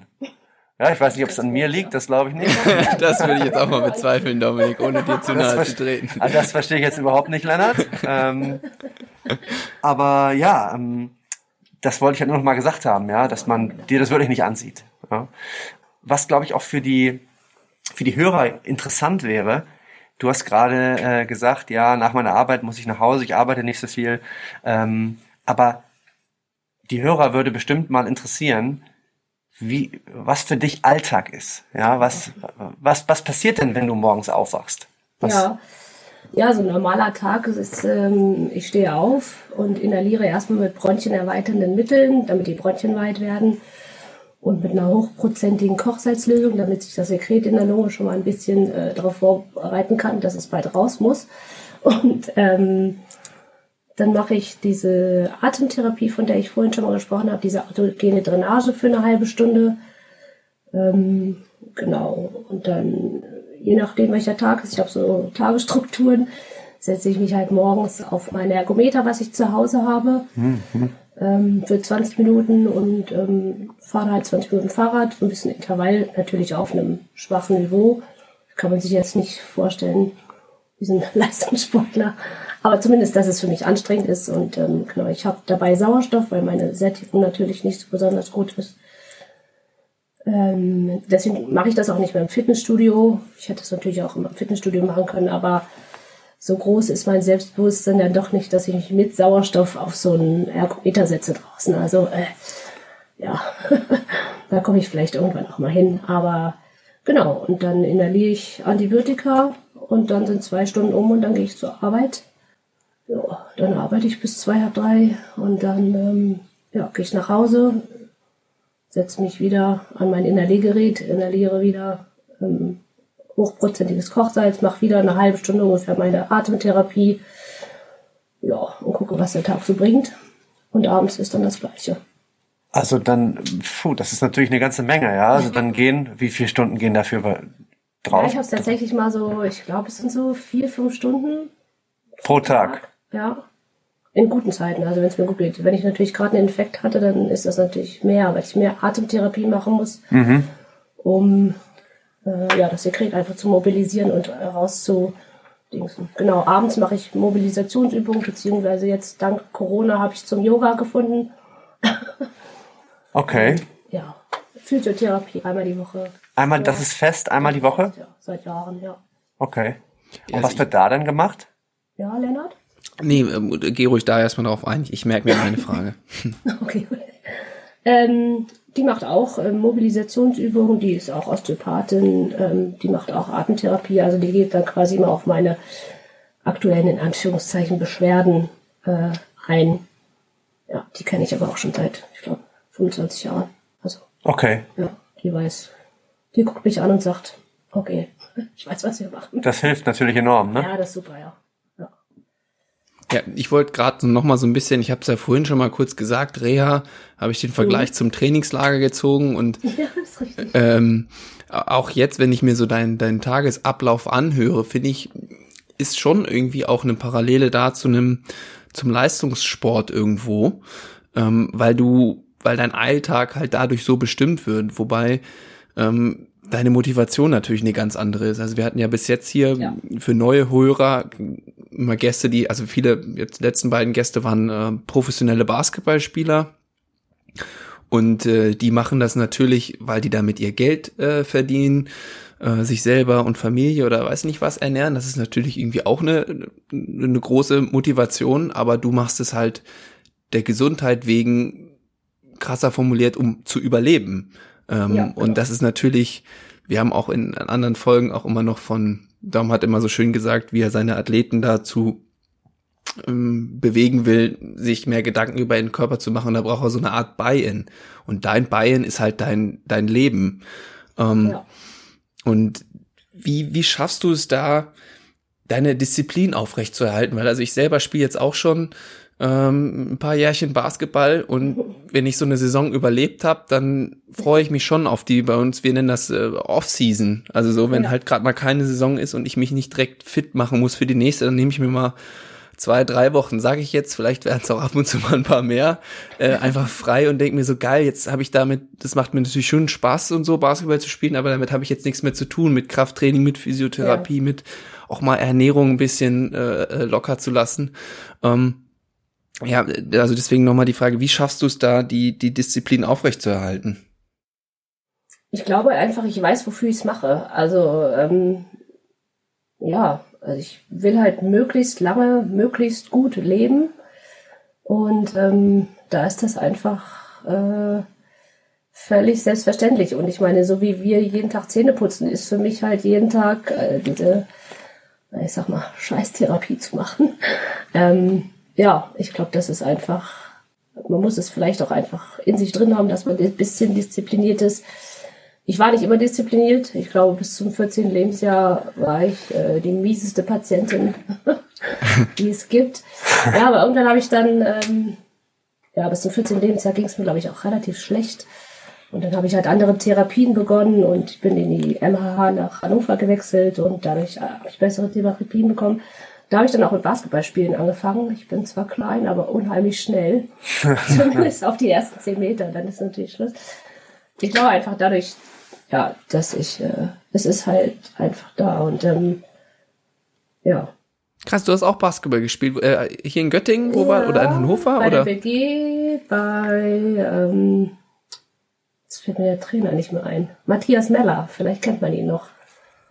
Ja, ich weiß nicht, ob es an mir liegt, das glaube ich nicht. das würde ich jetzt auch mal bezweifeln, Dominik, ohne dir zu nahe zu treten. Ah, das verstehe ich jetzt überhaupt nicht, Lennart. Ähm, aber ja, ähm, das wollte ich halt nur noch mal gesagt haben, ja, dass man dir das wirklich nicht ansieht. Ja. was glaube ich auch für die, für die Hörer interessant wäre, du hast gerade äh, gesagt, ja, nach meiner Arbeit muss ich nach Hause, ich arbeite nicht so viel, ähm, aber die Hörer würde bestimmt mal interessieren, wie, was für dich Alltag ist. Ja, was, was, was passiert denn, wenn du morgens aufwachst? Was? Ja. Ja, so ein normaler Tag ist, ähm, ich stehe auf und inhaliere erstmal mit bronchienerweiternden Mitteln, damit die Bronchien weit werden und mit einer hochprozentigen Kochsalzlösung, damit sich das Sekret in der Lunge schon mal ein bisschen äh, darauf vorbereiten kann, dass es bald raus muss. Und ähm, dann mache ich diese Atemtherapie, von der ich vorhin schon mal gesprochen habe, diese autogene Drainage für eine halbe Stunde. Ähm, genau. Und dann, je nachdem welcher Tag ist, ich habe so Tagesstrukturen, setze ich mich halt morgens auf meine Ergometer, was ich zu Hause habe, mhm. ähm, für 20 Minuten und ähm, fahre halt 20 Minuten Fahrrad, ein bisschen Intervall, natürlich auf einem schwachen Niveau. Kann man sich jetzt nicht vorstellen, diesen Leistungssportler. Aber zumindest, dass es für mich anstrengend ist. Und ähm, genau, ich habe dabei Sauerstoff, weil meine Sättigung natürlich nicht so besonders gut ist. Ähm, deswegen mache ich das auch nicht mehr im Fitnessstudio. Ich hätte es natürlich auch im Fitnessstudio machen können, aber so groß ist mein Selbstbewusstsein dann doch nicht, dass ich mich mit Sauerstoff auf so einen Ergometer setze draußen. Also äh, ja, da komme ich vielleicht irgendwann auch mal hin. Aber genau, und dann inhaliere ich Antibiotika und dann sind zwei Stunden um und dann gehe ich zur Arbeit. Ja, dann arbeite ich bis zwei, halb drei und dann ähm, ja, gehe ich nach Hause, setze mich wieder an mein Inhaliergerät, inhaliere wieder ähm, hochprozentiges Kochsalz, mache wieder eine halbe Stunde ungefähr meine Atemtherapie. Ja, und gucke, was der Tag so bringt. Und abends ist dann das Gleiche. Also dann, puh, das ist natürlich eine ganze Menge, ja. Also dann gehen, wie viele Stunden gehen dafür drauf? Ja, ich habe es tatsächlich mal so, ich glaube, es sind so vier, fünf Stunden. Pro Tag. Ja. In guten Zeiten, also wenn es mir gut geht. Wenn ich natürlich gerade einen Infekt hatte, dann ist das natürlich mehr, weil ich mehr Atemtherapie machen muss, mhm. um äh, ja, das Sekret einfach zu mobilisieren und rauszu. Genau, abends mache ich Mobilisationsübungen, beziehungsweise jetzt dank Corona habe ich zum Yoga gefunden. okay. Ja, Physiotherapie einmal die Woche. Einmal, ja. das ist fest, einmal die Woche? Ja, seit Jahren, ja. Okay. Und also was wird da dann gemacht? Ja, Lennart? Nee, äh, geh ruhig da erstmal drauf ein. Ich merke mir meine Frage. okay. Ähm, die macht auch ähm, Mobilisationsübungen, die ist auch Osteopathin, ähm, die macht auch Atemtherapie, also die geht dann quasi immer auf meine aktuellen, in Anführungszeichen, Beschwerden äh, ein. Ja, die kenne ich aber auch schon seit, ich glaube, 25 Jahren. Also, okay. Ja, die weiß, die guckt mich an und sagt, okay, ich weiß, was wir machen. Das hilft natürlich enorm, ne? Ja, das ist super, ja. Ja, ich wollte gerade noch mal so ein bisschen, ich habe es ja vorhin schon mal kurz gesagt, Reha, habe ich den Vergleich mhm. zum Trainingslager gezogen und ja, ist richtig. Ähm, auch jetzt, wenn ich mir so deinen deinen Tagesablauf anhöre, finde ich, ist schon irgendwie auch eine Parallele da zu einem zum Leistungssport irgendwo, ähm, weil du, weil dein Alltag halt dadurch so bestimmt wird, wobei ähm, deine Motivation natürlich eine ganz andere ist. Also wir hatten ja bis jetzt hier ja. für neue Hörer immer Gäste, die, also viele, jetzt die letzten beiden Gäste waren äh, professionelle Basketballspieler. Und äh, die machen das natürlich, weil die damit ihr Geld äh, verdienen, äh, sich selber und Familie oder weiß nicht was ernähren. Das ist natürlich irgendwie auch eine, eine große Motivation, aber du machst es halt der Gesundheit wegen krasser formuliert, um zu überleben. Ähm, ja, genau. Und das ist natürlich, wir haben auch in anderen Folgen auch immer noch von, Dom hat immer so schön gesagt, wie er seine Athleten dazu ähm, bewegen will, sich mehr Gedanken über ihren Körper zu machen, da braucht er so eine Art Buy-in. Und dein Buy-in ist halt dein, dein Leben. Ähm, ja. Und wie, wie schaffst du es da, deine Disziplin aufrechtzuerhalten? Weil also ich selber spiele jetzt auch schon ähm, ein paar Jährchen Basketball und wenn ich so eine Saison überlebt habe, dann freue ich mich schon auf die bei uns, wir nennen das äh, Off-Season. Also so, wenn ja. halt gerade mal keine Saison ist und ich mich nicht direkt fit machen muss für die nächste, dann nehme ich mir mal zwei, drei Wochen, sage ich jetzt, vielleicht werden es auch ab und zu mal ein paar mehr, äh, einfach frei und denke mir so, geil, jetzt habe ich damit, das macht mir natürlich schon Spaß und so, Basketball zu spielen, aber damit habe ich jetzt nichts mehr zu tun, mit Krafttraining, mit Physiotherapie, ja. mit auch mal Ernährung ein bisschen äh, äh locker zu lassen. Ähm, ja, also deswegen nochmal die Frage, wie schaffst du es da, die, die Disziplin aufrechtzuerhalten? ich glaube einfach, ich weiß, wofür ich es mache. Also ähm, ja, also ich will halt möglichst lange, möglichst gut leben. Und ähm, da ist das einfach äh, völlig selbstverständlich. Und ich meine, so wie wir jeden Tag Zähne putzen, ist für mich halt jeden Tag äh, diese, ich sag mal, Scheißtherapie zu machen. Ähm, ja, ich glaube, das ist einfach, man muss es vielleicht auch einfach in sich drin haben, dass man ein bisschen diszipliniert ist. Ich war nicht immer diszipliniert. Ich glaube, bis zum 14. Lebensjahr war ich äh, die mieseste Patientin, die es gibt. Ja, aber irgendwann habe ich dann, ähm, ja, bis zum 14. Lebensjahr ging es mir, glaube ich, auch relativ schlecht. Und dann habe ich halt andere Therapien begonnen und ich bin in die MHH nach Hannover gewechselt und dadurch äh, habe ich bessere Therapien bekommen. Da habe ich dann auch mit Basketballspielen angefangen. Ich bin zwar klein, aber unheimlich schnell. Zumindest auf die ersten zehn Meter, dann ist natürlich Schluss. Ich glaube einfach dadurch, ja, dass ich, äh, es ist halt einfach da und ähm, ja. Krass, du hast auch Basketball gespielt. Äh, hier in Göttingen, wo ja, war, oder in Hannover? Bei oder? der BG, bei, ähm, jetzt fällt mir der Trainer nicht mehr ein. Matthias Meller, vielleicht kennt man ihn noch.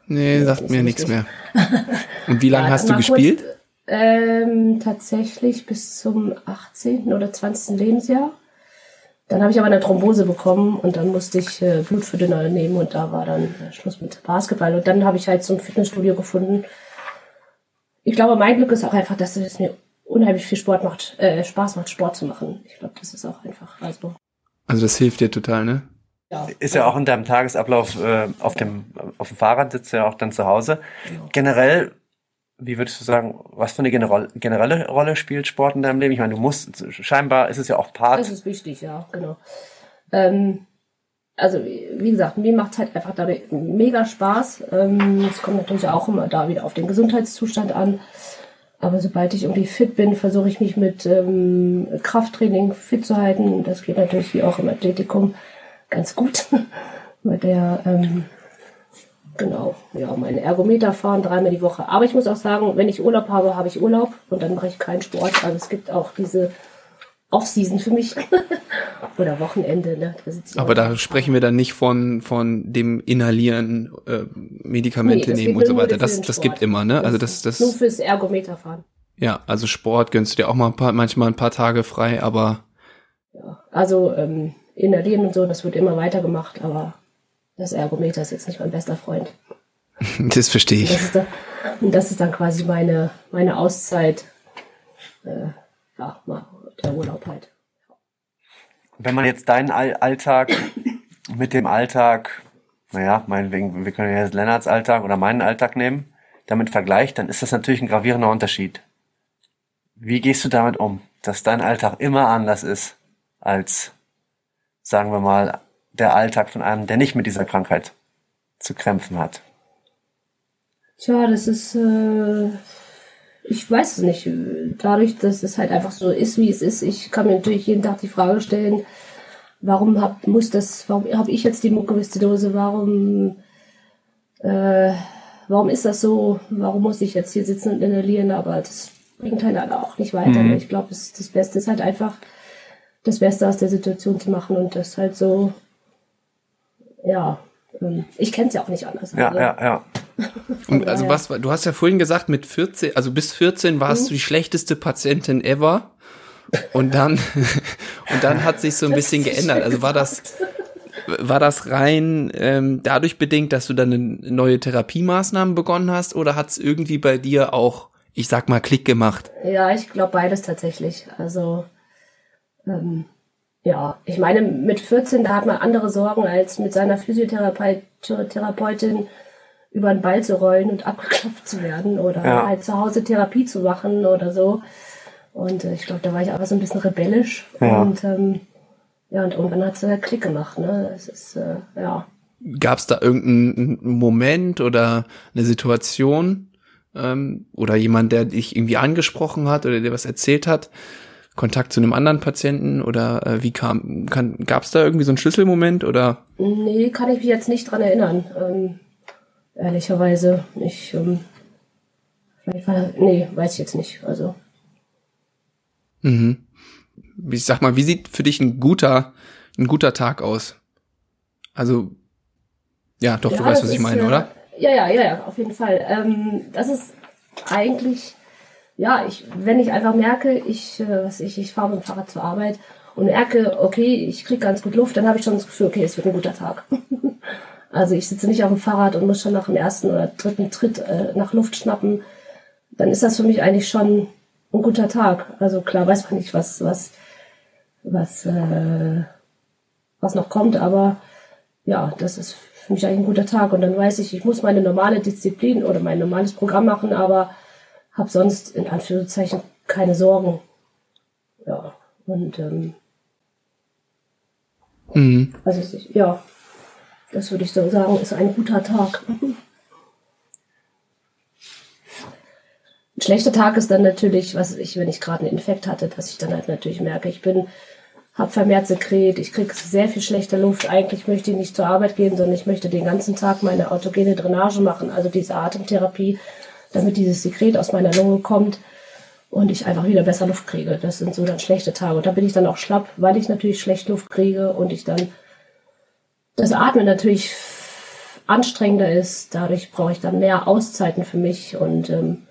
Nee, sagt mir nichts mehr. Und wie lange ja, hast du gespielt? Kurz, ähm, tatsächlich bis zum 18. oder 20. Lebensjahr. Dann habe ich aber eine Thrombose bekommen und dann musste ich äh, Blutverdünner nehmen und da war dann äh, Schluss mit Basketball. Und dann habe ich halt so ein Fitnessstudio gefunden. Ich glaube, mein Glück ist auch einfach, dass es mir unheimlich viel Sport macht, äh, Spaß macht, Sport zu machen. Ich glaube, das ist auch einfach. Also, also das hilft dir total, ne? Ja. Ist ja auch in deinem Tagesablauf äh, auf dem auf dem Fahrrad sitzt ja auch dann zu Hause. Ja. Generell wie würdest du sagen, was für eine generelle Rolle spielt Sport in deinem Leben? Ich meine, du musst, scheinbar ist es ja auch Part. Das ist wichtig, ja, genau. Ähm, also, wie gesagt, mir macht es halt einfach dadurch mega Spaß. Ähm, es kommt natürlich auch immer da wieder auf den Gesundheitszustand an. Aber sobald ich irgendwie fit bin, versuche ich mich mit ähm, Krafttraining fit zu halten. Das geht natürlich wie auch im Athletikum ganz gut. Mit der ähm, Genau, ja, meine Ergometer fahren dreimal die Woche. Aber ich muss auch sagen, wenn ich Urlaub habe, habe ich Urlaub und dann mache ich keinen Sport. Also es gibt auch diese Off-Season für mich. Oder Wochenende, ne? Da Aber da sprechen wir dann nicht von, von dem Inhalieren, äh, Medikamente nee, nehmen und so weiter. Das, das gibt immer, ne? Also das, das. Nur fürs Ergometer fahren. Ja, also Sport gönnst du dir auch mal ein paar, manchmal ein paar Tage frei, aber. Ja, also ähm, Inhalieren und so, das wird immer weitergemacht, aber das Ergometer ist jetzt nicht mein bester Freund. Das verstehe ich. Das ist, dann, das ist dann quasi meine, meine Auszeit. Äh, ja, der Urlaub halt. Wenn man jetzt deinen Alltag mit dem Alltag, naja, meinetwegen, wir können ja jetzt Lennarts Alltag oder meinen Alltag nehmen, damit vergleicht, dann ist das natürlich ein gravierender Unterschied. Wie gehst du damit um, dass dein Alltag immer anders ist als, sagen wir mal, der Alltag von einem, der nicht mit dieser Krankheit zu kämpfen hat? Tja, das ist, äh, ich weiß es nicht. Dadurch, dass es halt einfach so ist, wie es ist, ich kann mir natürlich jeden Tag die Frage stellen, warum hab, muss das, warum habe ich jetzt die Mukoviszidose, warum, äh, warum ist das so, warum muss ich jetzt hier sitzen und inhalieren, aber das bringt halt auch nicht weiter. Mhm. Ich glaube, das, das Beste ist halt einfach, das Beste aus der Situation zu machen und das halt so ja, ähm, ich kenne es ja auch nicht anders. Ja, also. ja, ja. Und also was, du hast ja vorhin gesagt, mit 14, also bis 14 warst mhm. du die schlechteste Patientin ever. Und dann, und dann hat sich so ein bisschen geändert. Also war das, war das rein ähm, dadurch bedingt, dass du dann eine neue Therapiemaßnahmen begonnen hast oder hat es irgendwie bei dir auch, ich sag mal, Klick gemacht? Ja, ich glaube beides tatsächlich. Also ähm, ja, ich meine, mit 14, da hat man andere Sorgen, als mit seiner Physiotherapeutin über den Ball zu rollen und abgeklopft zu werden oder ja. halt zu Hause Therapie zu machen oder so. Und äh, ich glaube, da war ich aber so ein bisschen rebellisch. Ja. Und ähm, ja, und irgendwann hat es halt Klick gemacht, ne? Es ist, äh, ja. Gab es da irgendeinen Moment oder eine Situation ähm, oder jemand, der dich irgendwie angesprochen hat oder dir was erzählt hat, Kontakt zu einem anderen Patienten oder äh, wie kam, gab es da irgendwie so einen Schlüsselmoment oder? Nee, kann ich mich jetzt nicht dran erinnern. Ähm, ehrlicherweise. Ich, ähm, vielleicht war, nee, weiß ich jetzt nicht. Also. Mhm. Ich sag mal, wie sieht für dich ein guter, ein guter Tag aus? Also, Ja, doch, ja, du weißt, was ich meine, äh, oder? Ja, ja, ja, ja, auf jeden Fall. Ähm, das ist eigentlich, ja, ich, wenn ich einfach merke, ich, äh, was ich, ich fahre mit dem Fahrrad zur Arbeit und merke, okay, ich kriege ganz gut Luft, dann habe ich schon das Gefühl, okay, es wird ein guter Tag. also ich sitze nicht auf dem Fahrrad und muss schon nach dem ersten oder dritten Tritt äh, nach Luft schnappen. Dann ist das für mich eigentlich schon ein guter Tag. Also klar weiß man nicht, was, was, was, äh, was noch kommt, aber ja, das ist für mich eigentlich ein guter Tag. Und dann weiß ich, ich muss meine normale Disziplin oder mein normales Programm machen, aber habe sonst in Anführungszeichen keine Sorgen. Ja, und ähm, mhm. also ja, das würde ich so sagen, ist ein guter Tag. Ein schlechter Tag ist dann natürlich, was ich, wenn ich gerade einen Infekt hatte, dass ich dann halt natürlich merke, ich bin, habe vermehrt Sekret, ich kriege sehr viel schlechte Luft. Eigentlich möchte ich nicht zur Arbeit gehen, sondern ich möchte den ganzen Tag meine autogene Drainage machen, also diese Atemtherapie, damit dieses Sekret aus meiner Lunge kommt und ich einfach wieder besser Luft kriege. Das sind so dann schlechte Tage. Und da bin ich dann auch schlapp, weil ich natürlich schlecht Luft kriege und ich dann das Atmen natürlich anstrengender ist. Dadurch brauche ich dann mehr Auszeiten für mich und ähm,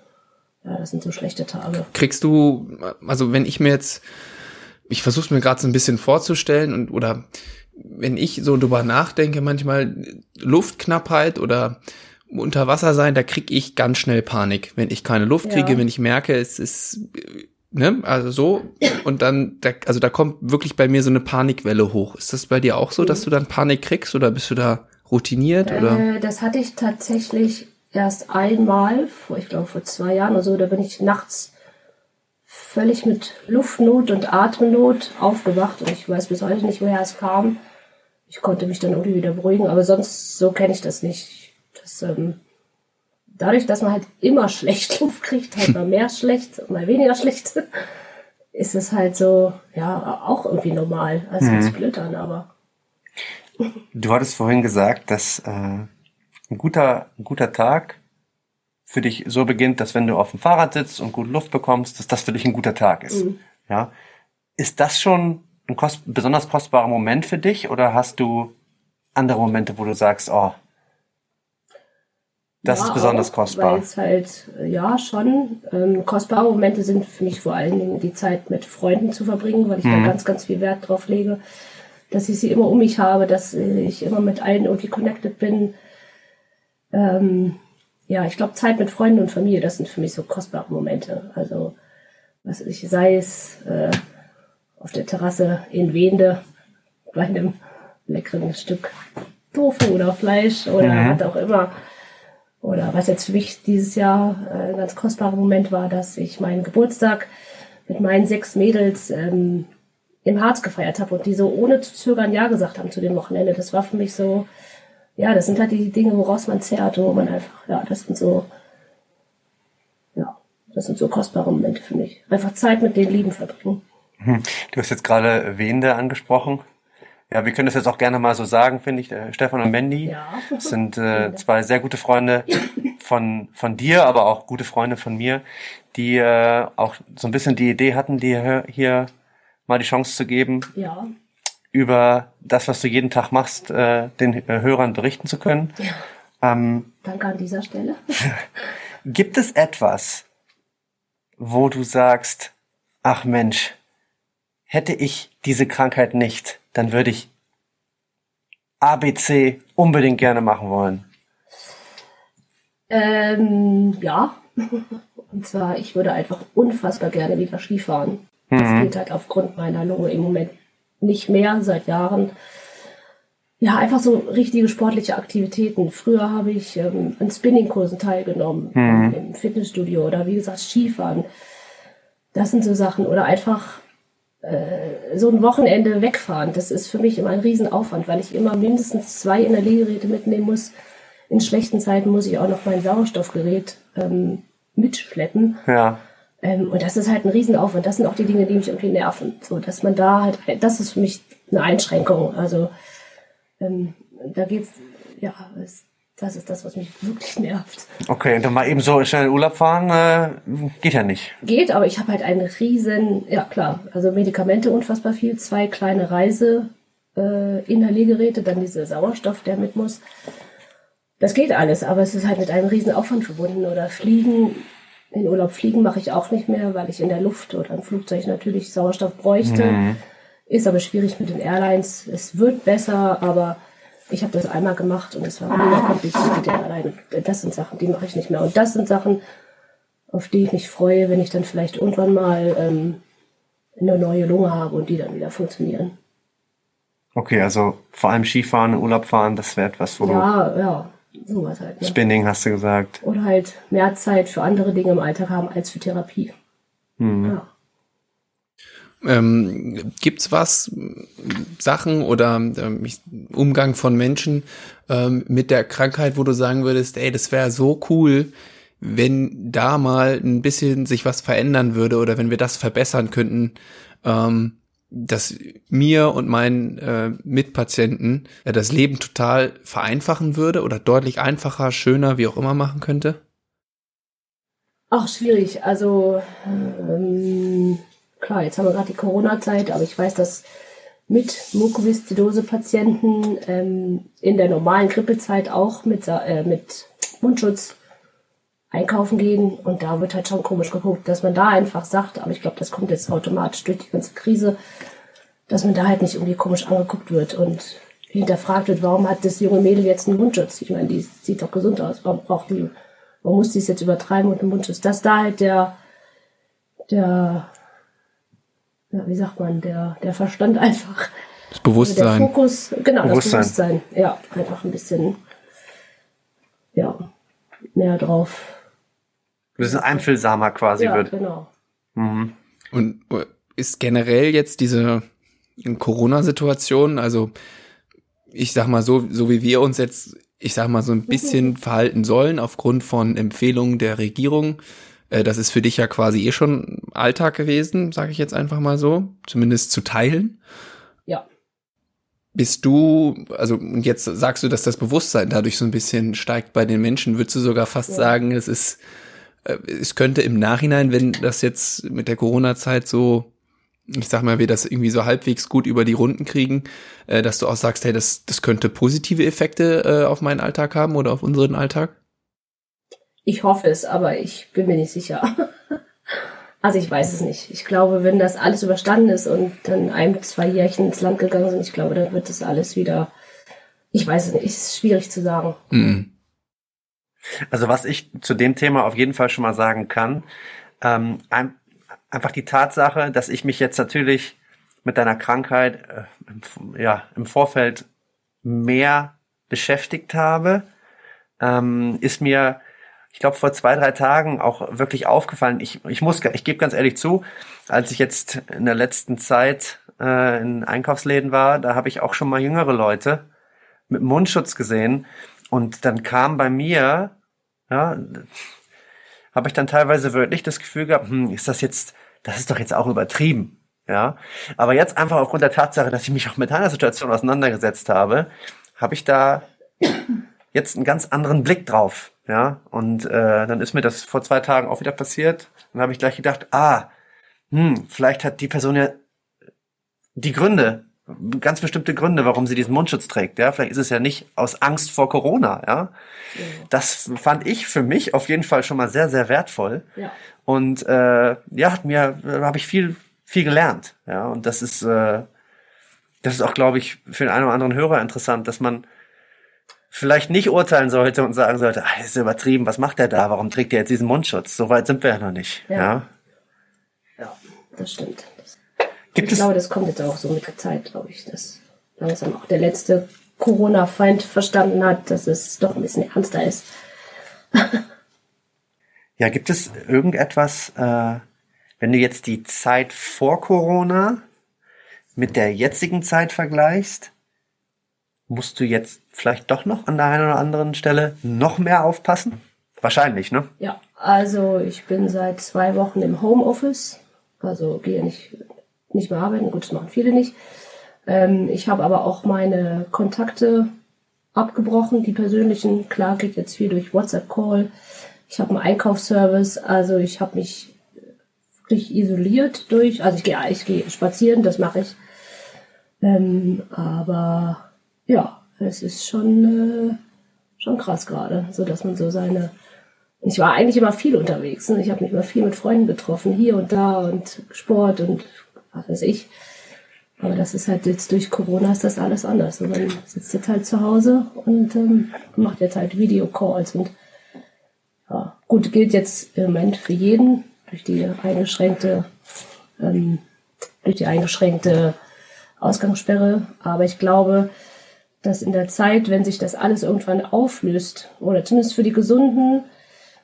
ja, das sind so schlechte Tage. Kriegst du, also wenn ich mir jetzt, ich versuche es mir gerade so ein bisschen vorzustellen und oder wenn ich so drüber nachdenke, manchmal Luftknappheit oder unter Wasser sein, da krieg ich ganz schnell Panik, wenn ich keine Luft kriege, ja. wenn ich merke, es ist ne, also so und dann da, also da kommt wirklich bei mir so eine Panikwelle hoch. Ist das bei dir auch so, dass du dann Panik kriegst oder bist du da routiniert oder? Äh, das hatte ich tatsächlich erst einmal, vor, ich glaube vor zwei Jahren oder so, da bin ich nachts völlig mit Luftnot und Atemnot aufgewacht und ich weiß bis heute nicht, woher es kam. Ich konnte mich dann irgendwie wieder beruhigen, aber sonst so kenne ich das nicht. Ähm, dadurch, dass man halt immer schlecht Luft kriegt, halt mal mehr schlecht, mal weniger schlecht, ist es halt so, ja, auch irgendwie normal. Also mhm. es blöd an, aber. Du hattest vorhin gesagt, dass äh, ein guter, ein guter Tag für dich so beginnt, dass wenn du auf dem Fahrrad sitzt und gut Luft bekommst, dass das für dich ein guter Tag ist. Mhm. Ja. Ist das schon ein kost besonders kostbarer Moment für dich oder hast du andere Momente, wo du sagst, oh, das ja, ist besonders auch, kostbar? Weil es halt, ja, schon. Ähm, kostbare Momente sind für mich vor allen Dingen die Zeit mit Freunden zu verbringen, weil ich mhm. da ganz, ganz viel Wert drauf lege, dass ich sie immer um mich habe, dass ich immer mit allen irgendwie connected bin, ähm, ja, ich glaube, Zeit mit Freunden und Familie, das sind für mich so kostbare Momente. Also, was ich sei es äh, auf der Terrasse in Wende bei einem leckeren Stück Tofu oder Fleisch oder mhm. was auch immer. Oder was jetzt für mich dieses Jahr äh, ein ganz kostbarer Moment war, dass ich meinen Geburtstag mit meinen sechs Mädels ähm, im Harz gefeiert habe und die so ohne zu zögern Ja gesagt haben zu dem Wochenende. Das war für mich so, ja, das sind halt die Dinge, woraus man zehrt, wo man einfach, ja, das sind so, ja, das sind so kostbare Momente für mich. Einfach Zeit mit den Lieben verbringen. Hm. Du hast jetzt gerade Wende angesprochen. Ja, wir können das jetzt auch gerne mal so sagen, finde ich. Äh, Stefan und Mandy ja. sind äh, zwei sehr gute Freunde von, von dir, aber auch gute Freunde von mir, die äh, auch so ein bisschen die Idee hatten, dir hier mal die Chance zu geben, ja über das, was du jeden Tag machst, äh, den äh, Hörern berichten zu können. Ja. Ähm, Danke an dieser Stelle. gibt es etwas, wo du sagst, ach Mensch, hätte ich diese Krankheit nicht, dann würde ich ABC unbedingt gerne machen wollen? Ähm, ja. Und zwar, ich würde einfach unfassbar gerne wieder Skifahren. Mhm. Das geht halt aufgrund meiner Lunge im Moment nicht mehr seit Jahren. Ja, einfach so richtige sportliche Aktivitäten. Früher habe ich ähm, an Spinningkursen teilgenommen, mhm. im Fitnessstudio oder wie gesagt Skifahren. Das sind so Sachen. Oder einfach so ein Wochenende wegfahren. Das ist für mich immer ein Riesenaufwand, weil ich immer mindestens zwei Energiegeräte mitnehmen muss. In schlechten Zeiten muss ich auch noch mein Sauerstoffgerät ähm, mitschleppen. Ja. Ähm, und das ist halt ein Riesenaufwand. Das sind auch die Dinge, die mich irgendwie nerven. So, dass man da halt, das ist für mich eine Einschränkung. Also ähm, da geht's, ja, es, das ist das, was mich wirklich nervt. Okay, und dann mal eben so schnell Urlaub fahren, äh, geht ja nicht. Geht, aber ich habe halt einen riesen, ja klar, also Medikamente unfassbar viel, zwei kleine Reise, äh, Inhaliergeräte, dann dieser Sauerstoff, der mit muss. Das geht alles, aber es ist halt mit einem riesen Aufwand verbunden. Oder fliegen, in Urlaub fliegen mache ich auch nicht mehr, weil ich in der Luft oder im Flugzeug natürlich Sauerstoff bräuchte. Mhm. Ist aber schwierig mit den Airlines. Es wird besser, aber ich habe das einmal gemacht und es war mega kompliziert mit den Airlines. Das sind Sachen, die mache ich nicht mehr. Und das sind Sachen, auf die ich mich freue, wenn ich dann vielleicht irgendwann mal ähm, eine neue Lunge habe und die dann wieder funktionieren. Okay, also vor allem Skifahren, Urlaub fahren, das wäre etwas, wo ja, du. Ja, sowas halt. Ne? Spinning hast du gesagt. Oder halt mehr Zeit für andere Dinge im Alltag haben als für Therapie. Mhm. Ja. Ähm, gibt's was, Sachen oder ähm, Umgang von Menschen ähm, mit der Krankheit, wo du sagen würdest, ey, das wäre so cool, wenn da mal ein bisschen sich was verändern würde oder wenn wir das verbessern könnten, ähm, dass mir und meinen äh, Mitpatienten äh, das Leben total vereinfachen würde oder deutlich einfacher, schöner, wie auch immer machen könnte? Ach, schwierig. Also ähm, klar, jetzt haben wir gerade die Corona-Zeit, aber ich weiß, dass mit Mukoviszidose-Patienten ähm, in der normalen Grippezeit auch mit, äh, mit Mundschutz einkaufen gehen und da wird halt schon komisch geguckt, dass man da einfach sagt, aber ich glaube, das kommt jetzt automatisch durch die ganze Krise, dass man da halt nicht irgendwie komisch angeguckt wird und hinterfragt wird, warum hat das junge Mädel jetzt einen Mundschutz? Ich meine, die sieht doch gesund aus, warum braucht die, warum muss die es jetzt übertreiben und einen Mundschutz? Dass da halt der, der, ja, wie sagt man, der, der Verstand einfach. Das Bewusstsein. Also der Fokus, genau, Bewusstsein. das Bewusstsein. Ja, einfach ein bisschen, ja, mehr drauf ein bisschen einfühlsamer quasi ja, wird. Genau. Mhm. Und ist generell jetzt diese Corona-Situation, also ich sag mal so, so wie wir uns jetzt, ich sag mal so ein bisschen mhm. verhalten sollen aufgrund von Empfehlungen der Regierung, äh, das ist für dich ja quasi eh schon Alltag gewesen, sage ich jetzt einfach mal so, zumindest zu teilen. Ja. Bist du, also und jetzt sagst du, dass das Bewusstsein dadurch so ein bisschen steigt bei den Menschen, würdest du sogar fast ja. sagen, es ist äh, es könnte im Nachhinein, wenn das jetzt mit der Corona-Zeit so, ich sag mal, wir das irgendwie so halbwegs gut über die Runden kriegen, äh, dass du auch sagst, hey, das, das könnte positive Effekte auf meinen Alltag haben oder auf unseren Alltag? Ich hoffe es, aber ich bin mir nicht sicher. Also ich weiß es nicht. Ich glaube, wenn das alles überstanden ist und dann ein, zwei Jährchen ins Land gegangen sind, ich glaube, dann wird das alles wieder. Ich weiß es nicht. Ist schwierig zu sagen. Mhm. Also was ich zu dem Thema auf jeden Fall schon mal sagen kann, ähm, ein, einfach die Tatsache, dass ich mich jetzt natürlich mit deiner Krankheit äh, im, ja, im Vorfeld mehr beschäftigt habe, ähm, ist mir, ich glaube, vor zwei, drei Tagen auch wirklich aufgefallen. Ich, ich muss, ich gebe ganz ehrlich zu, als ich jetzt in der letzten Zeit äh, in Einkaufsläden war, da habe ich auch schon mal jüngere Leute mit Mundschutz gesehen. Und dann kam bei mir ja, habe ich dann teilweise wörtlich das Gefühl gehabt, hm, ist das jetzt, das ist doch jetzt auch übertrieben. Ja, aber jetzt einfach aufgrund der Tatsache, dass ich mich auch mit einer Situation auseinandergesetzt habe, habe ich da jetzt einen ganz anderen Blick drauf. Ja, und äh, dann ist mir das vor zwei Tagen auch wieder passiert. Dann habe ich gleich gedacht, ah, hm, vielleicht hat die Person ja die Gründe, ganz bestimmte Gründe, warum sie diesen Mundschutz trägt. Ja, vielleicht ist es ja nicht aus Angst vor Corona. Ja, das fand ich für mich auf jeden Fall schon mal sehr, sehr wertvoll. Ja. Und äh, ja, hat mir äh, habe ich viel, viel gelernt. Ja, und das ist äh, das ist auch, glaube ich, für den einen oder anderen Hörer interessant, dass man vielleicht nicht urteilen sollte und sagen sollte, ah, ist übertrieben, was macht der da? Warum trägt er jetzt diesen Mundschutz? So weit sind wir ja noch nicht. Ja, ja, ja das stimmt. Gibt ich glaube, das kommt jetzt auch so mit der Zeit, glaube ich, dass langsam auch der letzte Corona-Feind verstanden hat, dass es doch ein bisschen ernster ist. ja, gibt es irgendetwas, äh, wenn du jetzt die Zeit vor Corona mit der jetzigen Zeit vergleichst, musst du jetzt vielleicht doch noch an der einen oder anderen Stelle noch mehr aufpassen? Wahrscheinlich, ne? Ja, also ich bin seit zwei Wochen im Homeoffice, also gehe nicht nicht mehr arbeiten. Gut, das machen viele nicht. Ähm, ich habe aber auch meine Kontakte abgebrochen, die persönlichen. Klar geht jetzt viel durch WhatsApp-Call. Ich habe einen Einkaufsservice, also ich habe mich wirklich isoliert durch. Also ich gehe ich gehe spazieren, das mache ich. Ähm, aber ja, es ist schon äh, schon krass gerade, so dass man so seine ich war eigentlich immer viel unterwegs. Ne? Ich habe mich immer viel mit Freunden getroffen, hier und da und Sport und was weiß ich. Aber das ist halt jetzt durch Corona ist das alles anders. Und man sitzt jetzt halt zu Hause und ähm, macht jetzt halt Videocalls und ja, gut, gilt jetzt im Moment für jeden durch die eingeschränkte, ähm, durch die eingeschränkte Ausgangssperre. Aber ich glaube, dass in der Zeit, wenn sich das alles irgendwann auflöst, oder zumindest für die Gesunden,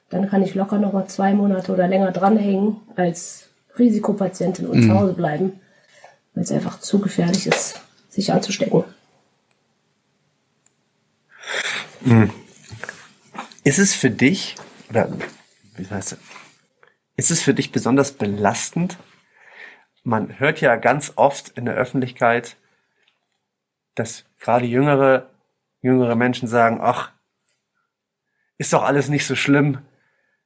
dann kann ich locker noch mal zwei Monate oder länger dranhängen als Risikopatientin und mhm. zu Hause bleiben, weil es einfach zu gefährlich ist, sich anzustecken. Mhm. Ist es für dich, oder wie heißt es, ist es für dich besonders belastend? Man hört ja ganz oft in der Öffentlichkeit, dass gerade jüngere, jüngere Menschen sagen, ach, ist doch alles nicht so schlimm.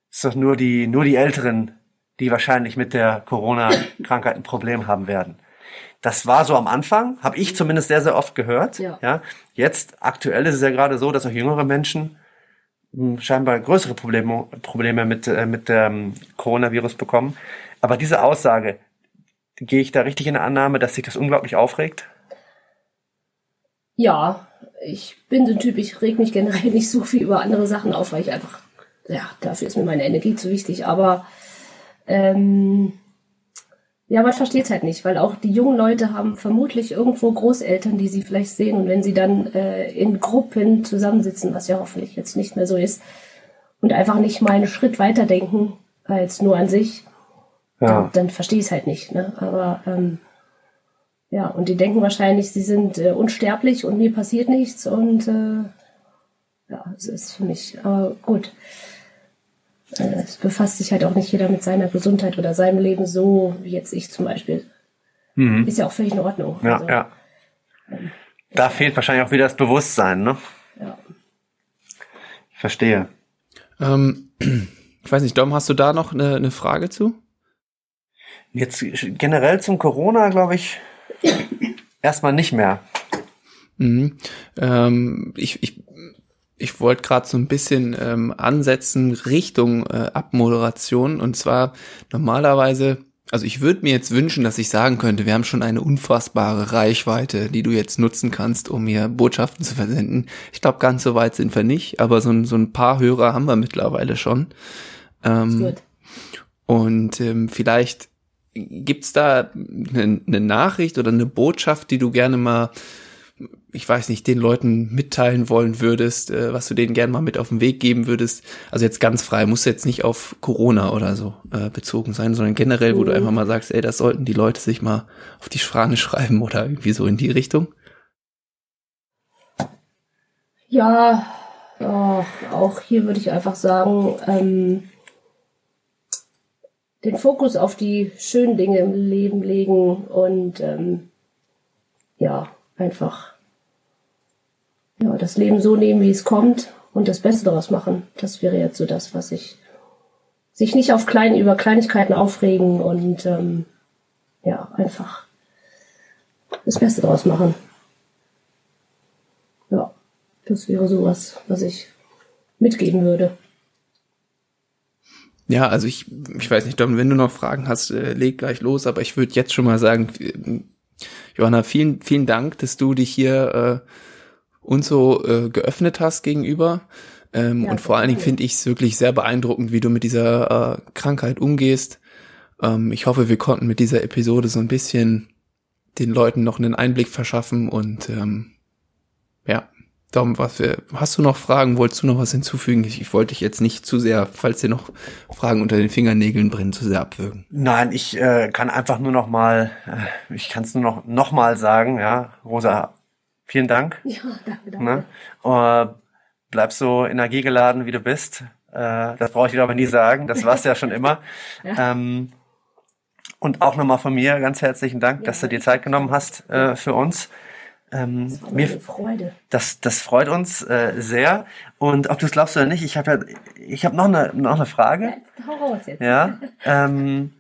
Ist doch nur die, nur die Älteren, die wahrscheinlich mit der Corona-Krankheit ein Problem haben werden. Das war so am Anfang, habe ich zumindest sehr, sehr oft gehört. Ja. ja. Jetzt, aktuell ist es ja gerade so, dass auch jüngere Menschen hm, scheinbar größere Probleme, Probleme mit, äh, mit dem Coronavirus bekommen. Aber diese Aussage, gehe ich da richtig in der Annahme, dass sich das unglaublich aufregt? Ja, ich bin so ein Typ, ich reg mich generell nicht so viel über andere Sachen auf, weil ich einfach ja, dafür ist mir meine Energie zu wichtig. Aber ähm, ja, man versteht es halt nicht, weil auch die jungen Leute haben vermutlich irgendwo Großeltern, die sie vielleicht sehen. Und wenn sie dann äh, in Gruppen zusammensitzen, was ja hoffentlich jetzt nicht mehr so ist, und einfach nicht mal einen Schritt weiter denken als nur an sich, ja. dann, dann verstehe ich es halt nicht. Ne? Aber ähm, ja, und die denken wahrscheinlich, sie sind äh, unsterblich und mir passiert nichts. Und äh, ja, es ist für mich, aber gut. Äh, es befasst sich halt auch nicht jeder mit seiner Gesundheit oder seinem Leben so, wie jetzt ich zum Beispiel. Mhm. Ist ja auch völlig in Ordnung. Ja, also, ja. Ähm, da fehlt wahrscheinlich auch wieder das Bewusstsein, ne? Ja. Ich verstehe. Ähm, ich weiß nicht, Dom, hast du da noch eine, eine Frage zu? Jetzt generell zum Corona, glaube ich, erstmal nicht mehr. Mhm. Ähm, ich, ich ich wollte gerade so ein bisschen ähm, ansetzen Richtung äh, Abmoderation. Und zwar normalerweise, also ich würde mir jetzt wünschen, dass ich sagen könnte, wir haben schon eine unfassbare Reichweite, die du jetzt nutzen kannst, um mir Botschaften zu versenden. Ich glaube, ganz so weit sind wir nicht, aber so, so ein paar Hörer haben wir mittlerweile schon. Ähm, und ähm, vielleicht gibt's da eine, eine Nachricht oder eine Botschaft, die du gerne mal ich weiß nicht, den Leuten mitteilen wollen würdest, äh, was du denen gerne mal mit auf den Weg geben würdest. Also jetzt ganz frei, muss jetzt nicht auf Corona oder so äh, bezogen sein, sondern generell, wo mhm. du einfach mal sagst, ey, das sollten die Leute sich mal auf die Fahne schreiben oder irgendwie so in die Richtung. Ja, oh, auch hier würde ich einfach sagen, ähm, den Fokus auf die schönen Dinge im Leben legen und ähm, ja, einfach ja, das Leben so nehmen, wie es kommt und das Beste daraus machen. Das wäre jetzt so das, was ich sich nicht auf klein über Kleinigkeiten aufregen und ähm, ja einfach das Beste daraus machen. Ja, das wäre sowas, was ich mitgeben würde. Ja, also ich, ich weiß nicht, Dom, wenn du noch Fragen hast, äh, leg gleich los, aber ich würde jetzt schon mal sagen, Johanna, vielen, vielen Dank, dass du dich hier äh, uns so äh, geöffnet hast gegenüber. Ähm, ja, und vor allen Dingen finde ich es wirklich sehr beeindruckend, wie du mit dieser äh, Krankheit umgehst. Ähm, ich hoffe, wir konnten mit dieser Episode so ein bisschen den Leuten noch einen Einblick verschaffen und ähm, darum, was wir, hast du noch Fragen? Wolltest du noch was hinzufügen? Ich, ich wollte dich jetzt nicht zu sehr, falls dir noch Fragen unter den Fingernägeln brennen, zu sehr abwürgen. Nein, ich äh, kann einfach nur noch mal, äh, ich kann es nur noch noch mal sagen, ja, Rosa, Vielen Dank. Ja, danke, danke. Ne? Uh, bleib so energiegeladen, wie du bist. Uh, das brauche ich dir aber nie sagen. Das war's ja schon immer. ja. Ähm, und auch nochmal von mir ganz herzlichen Dank, ja, dass du dir Zeit genommen hast äh, für uns. Ähm, das mir, Freude. Das, das freut uns äh, sehr. Und ob du es glaubst oder nicht, ich habe ja, ich habe noch eine, noch eine Frage. Ja, hau raus jetzt. Ja. Ähm,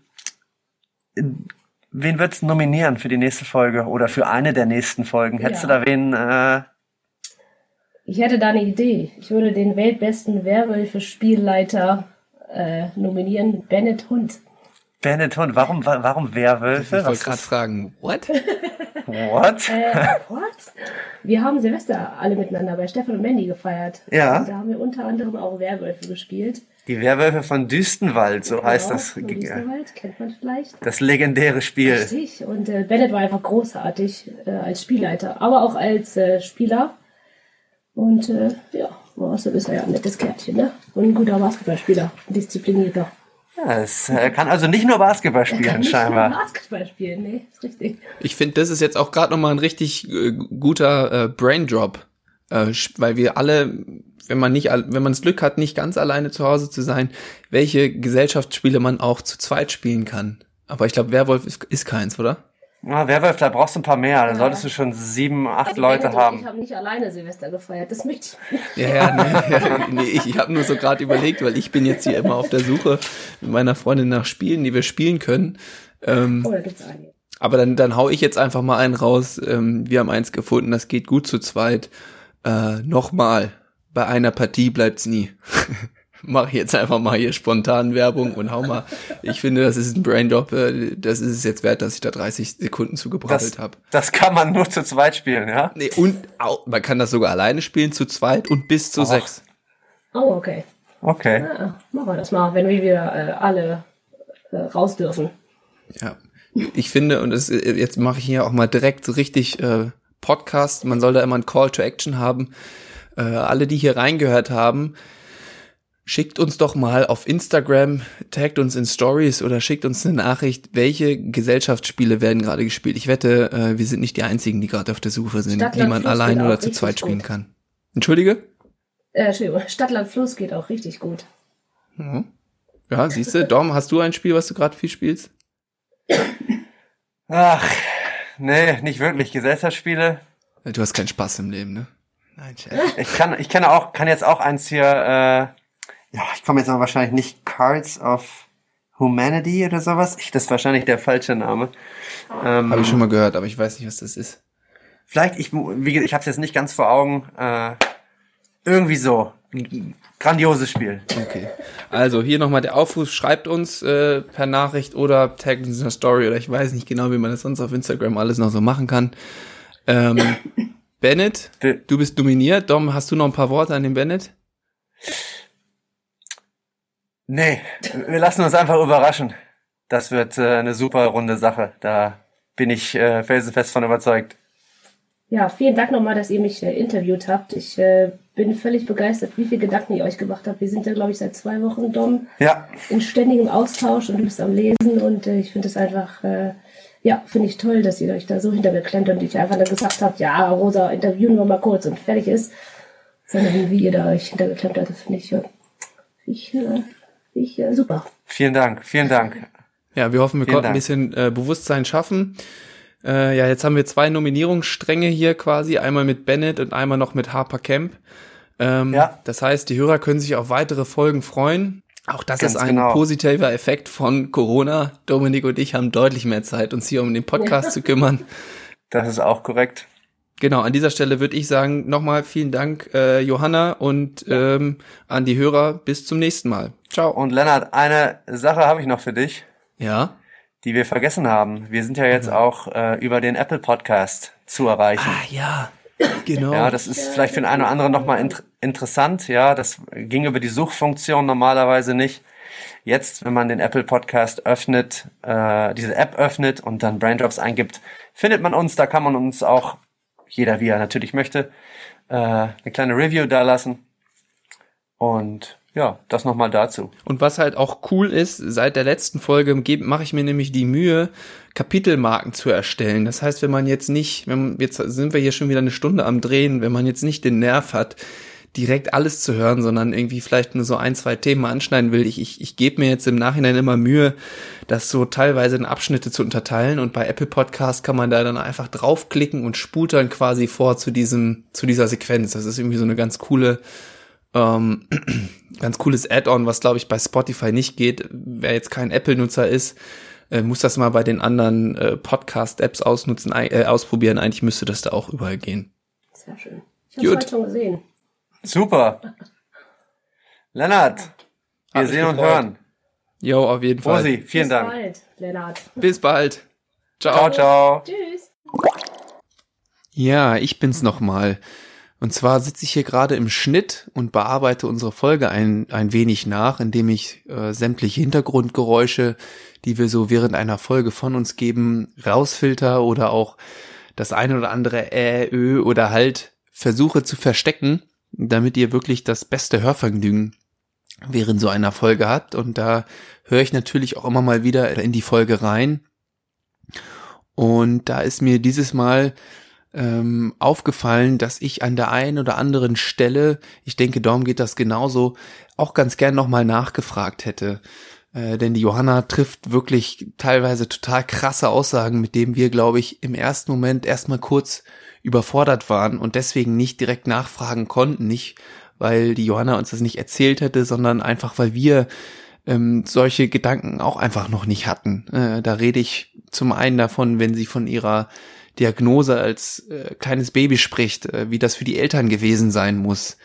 Wen würdest du nominieren für die nächste Folge oder für eine der nächsten Folgen? Hättest ja. du da wen? Äh Ich hätte da eine Idee. Ich würde den weltbesten Werwölfe-Spielleiter äh, nominieren, Bennett Hund. Bennett Hund, warum, warum Werwölfe? Ich wollte gerade fragen, what? What? Äh, what? Wir haben Silvester alle miteinander bei Stefan und Mandy gefeiert. Ja. Und da haben wir unter anderem auch Werwölfe gespielt. Die Werwölfe von Düstenwald, so heißt Genau, das. von Düsterwald, kennt man vielleicht. Das legendäre Spiel. Richtig. Und äh, Bennett war einfach großartig äh, als Spielleiter, aber auch als äh, Spieler. Und äh, ja, außerdem ist er ja ein nettes Kärtchen, ne? Und ein guter Basketballspieler, disziplinierter. Ja, es äh, kann also nicht nur Basketball spielen, Kann nicht nur scheinbar. Basketball spielen, nee, ist richtig. Ich finde, das ist jetzt auch gerade nochmal ein richtig äh, guter äh, Braindrop, äh, weil wir alle, wenn man nicht, al- wenn man das Glück hat, nicht ganz alleine zu Hause zu sein, welche Gesellschaftsspiele man auch zu zweit spielen kann. Aber ich glaube, Werwolf ist, ist keins, oder? Ja, Werwolf, da brauchst du ein paar mehr. Da solltest du schon sieben, acht Also Leute haben. Ich habe nicht alleine Silvester gefeiert, das möchte ich nicht. Ja, ja, nee, ja, nee ich, ich habe nur so gerade überlegt, weil ich bin jetzt hier immer auf der Suche mit meiner Freundin nach Spielen, die wir spielen können. Ähm, Oh, da gibt's einige. aber dann, dann hau ich jetzt einfach mal einen raus. Ähm, wir haben eins gefunden, das geht gut zu zweit. Äh, Nochmal, bei einer Partie bleibt's nie. Mach jetzt einfach mal hier spontan Werbung und hau mal. Ich finde, das ist ein Braindrop. Äh, das ist es jetzt wert, dass ich da 30 Sekunden zugebrabbelt habe. das kann man nur zu zweit spielen, ja? Nee, und au, man kann das sogar alleine spielen, zu zweit und bis zu Ach. sechs. Oh, okay. Okay. Ja, machen wir das mal, wenn wir wieder äh, alle äh, raus dürfen. Ja, ich finde, und das, jetzt mache ich hier auch mal direkt so richtig äh, Podcast, man soll da immer ein Call to Action haben. Äh, alle, die hier reingehört haben, schickt uns doch mal auf Instagram, taggt uns in Stories oder schickt uns eine Nachricht, welche Gesellschaftsspiele werden gerade gespielt. Ich wette, äh, wir sind nicht die Einzigen, die gerade auf der Suche sind, Stadtland die man Fluss allein oder zu zweit spielen gut. kann. Entschuldige? Äh, Entschuldigung, Stadtland Fluss geht auch richtig gut. Ja, ja siehst du, Dom, hast du ein Spiel, was du gerade viel spielst? Ach, nee, nicht wirklich. Gesellschaftsspiele. Du hast keinen Spaß im Leben, ne? Nein, Chef. Ich kann, ich kann auch, kann jetzt auch eins hier, äh, ja, ich komme jetzt aber wahrscheinlich nicht Cards of Humanity oder sowas. Ich, das ist wahrscheinlich der falsche Name. Ähm, Habe ich schon mal gehört, aber ich weiß nicht, was das ist. Vielleicht, ich, wie gesagt, ich habe es jetzt nicht ganz vor Augen. Äh, irgendwie so. Ein Grandioses Spiel. Okay. Also hier nochmal der Aufruf, schreibt uns äh, per Nachricht oder taggt uns in der Story oder ich weiß nicht genau, wie man das sonst auf Instagram alles noch so machen kann. Ähm, Bennett, du bist nominiert. Dom, hast du noch ein paar Worte an den Bennett? Nee, wir lassen uns einfach überraschen. Das wird äh, eine super runde Sache. Da bin ich äh, felsenfest von überzeugt. Ja, vielen Dank nochmal, dass ihr mich äh, interviewt habt. Ich äh, bin völlig begeistert, wie viele Gedanken ihr euch gemacht habt. Wir sind ja, glaube ich, seit zwei Wochen, Dom, Ja, in ständigem Austausch und du bist am Lesen und äh, ich finde es einfach, äh, ja, finde ich toll, dass ihr euch da so hintergeklemmt und ich einfach dann gesagt habt, ja, Rosa, interviewen wir mal kurz und fertig ist. Sondern wie ihr da euch hintergeklemmt habt, das finde ich, ich, äh, ich äh, super. vielen Dank, vielen Dank. Ja, wir hoffen, wir Vielen konnten ein Dank. bisschen äh, Bewusstsein schaffen. Äh, ja, jetzt haben wir zwei Nominierungsstränge hier quasi, einmal mit Bennett und einmal noch mit Harper Camp. Ähm, Ja. Das heißt, die Hörer können sich auf weitere Folgen freuen. Auch das Ganz ist ein genau. positiver Effekt von Corona. Dominik und ich haben deutlich mehr Zeit, uns hier um den Podcast zu kümmern. Das ist auch korrekt. Genau, an dieser Stelle würde ich sagen, nochmal vielen Dank, äh, Johanna, und ähm, an die Hörer. Bis zum nächsten Mal. Ciao. Und Lennart, eine Sache habe ich noch für dich, Ja. die wir vergessen haben. Wir sind ja jetzt auch äh, über den Apple Podcast zu erreichen. Ah, ja. Genau. Ja, das ist vielleicht für den einen oder anderen nochmal int interessant. Ja, das ging über die Suchfunktion normalerweise nicht. Jetzt, wenn man den Apple Podcast öffnet, äh, diese App öffnet und dann Braindrops eingibt, findet man uns. Da kann man uns auch, jeder wie er natürlich möchte, äh, eine kleine Review da lassen. Und ja, das nochmal dazu. Und was halt auch cool ist, seit der letzten Folge mache ich mir nämlich die Mühe, Kapitelmarken zu erstellen. Das heißt, wenn man jetzt nicht, wenn, jetzt sind wir hier schon wieder eine Stunde am Drehen, wenn man jetzt nicht den Nerv hat, direkt alles zu hören, sondern irgendwie vielleicht nur so ein, zwei Themen anschneiden will. Ich, ich, ich gebe mir jetzt im Nachhinein immer Mühe, das so teilweise in Abschnitte zu unterteilen und bei Apple Podcast kann man da dann einfach draufklicken und spult dann quasi vor zu diesem, zu dieser Sequenz. Das ist irgendwie so eine ganz coole, ähm, ganz cooles Add-on, was glaube ich bei Spotify nicht geht. Wer jetzt kein Apple-Nutzer ist, äh, muss das mal bei den anderen äh, Podcast-Apps ausnutzen, äh, ausprobieren. Eigentlich müsste das da auch überall gehen. Sehr schön. Ich habe heute schon gesehen. Super. Lennart, wir sehen und hören. Jo, auf jeden Fall. Rosi, vielen Bis Dank. bald, Lennart. Bis bald. Ciao, ciao. Tschüss. Ja, ich bin's nochmal. Und zwar sitze ich hier gerade im Schnitt und bearbeite unsere Folge ein, ein wenig nach, indem ich äh, sämtliche Hintergrundgeräusche, die wir so während einer Folge von uns geben, rausfilter oder auch das eine oder andere Ä, Ö oder halt versuche zu verstecken, damit ihr wirklich das beste Hörvergnügen während so einer Folge habt. Und da höre ich natürlich auch immer mal wieder in die Folge rein. Und da ist mir dieses Mal ähm, aufgefallen, dass ich an der einen oder anderen Stelle, ich denke, Dom geht das genauso, auch ganz gern nochmal nachgefragt hätte. Äh, denn die Johanna trifft wirklich teilweise total krasse Aussagen, mit denen wir, glaube ich, im ersten Moment erstmal kurz überfordert waren und deswegen nicht direkt nachfragen konnten. Nicht, weil die Johanna uns das nicht erzählt hätte, sondern einfach, weil wir ähm, solche Gedanken auch einfach noch nicht hatten. Äh, da rede ich zum einen davon, wenn sie von ihrer Diagnose als äh, kleines Baby spricht, äh, wie das für die Eltern gewesen sein muss.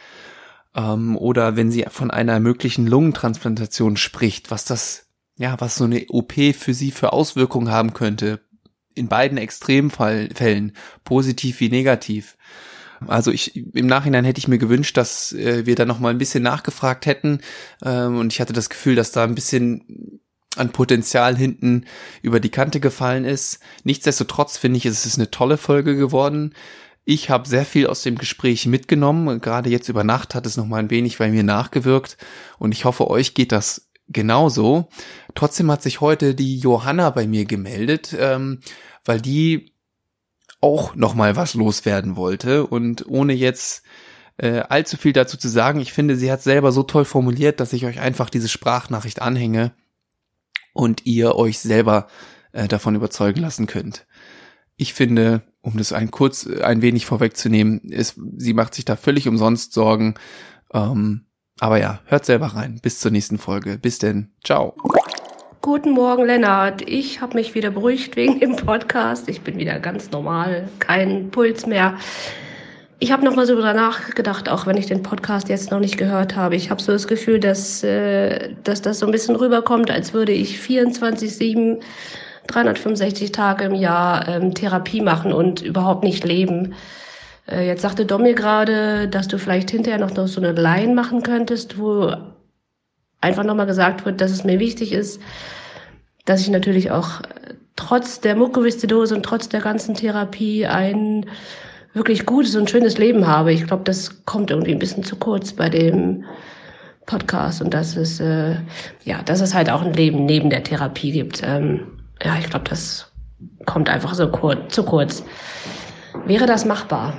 Ähm, oder wenn sie von einer möglichen Lungentransplantation spricht, was das, ja, was so eine OP für sie für Auswirkungen haben könnte. In beiden Extremfällen, positiv wie negativ. Also ich im Nachhinein hätte ich mir gewünscht, dass äh, wir da noch mal ein bisschen nachgefragt hätten ähm, und ich hatte das Gefühl, dass da ein bisschen an Potenzial hinten über die Kante gefallen ist. Nichtsdestotrotz finde ich, es ist eine tolle Folge geworden. Ich habe sehr viel aus dem Gespräch mitgenommen. Gerade jetzt über Nacht hat es noch mal ein wenig bei mir nachgewirkt und ich hoffe, euch geht das genauso. Trotzdem hat sich heute die Johanna bei mir gemeldet, ähm, weil die auch noch mal was loswerden wollte und ohne jetzt äh, allzu viel dazu zu sagen, ich finde, sie hat selber so toll formuliert, dass ich euch einfach diese Sprachnachricht anhänge und ihr euch selber äh, davon überzeugen lassen könnt. Ich finde, um das ein kurz äh, ein wenig vorwegzunehmen, ist, sie macht sich da völlig umsonst Sorgen. Ähm, aber ja, hört selber rein. Bis zur nächsten Folge. Bis denn. Ciao. Guten Morgen, Lennart. Ich habe mich wieder beruhigt wegen dem Podcast. Ich bin wieder ganz normal, kein Puls mehr. Ich habe noch mal so drüber nachgedacht, auch wenn ich den Podcast jetzt noch nicht gehört habe. Ich habe so das Gefühl, dass, äh, dass das so ein bisschen rüberkommt, als würde ich 24-7, 365 Tage im Jahr ähm, Therapie machen und überhaupt nicht leben. Äh, jetzt sagte Dom mir gerade, dass du vielleicht hinterher noch, noch so eine Line machen könntest, wo einfach nochmal gesagt wird, dass es mir wichtig ist, dass ich natürlich auch äh, trotz der Mukoviszidose und trotz der ganzen Therapie ein wirklich gutes und schönes Leben habe. Ich glaube, das kommt irgendwie ein bisschen zu kurz bei dem Podcast und dass es äh, ja, dass es halt auch ein Leben neben der Therapie gibt. Ähm, ja, ich glaube, das kommt einfach so kurz, zu kurz. Wäre das machbar?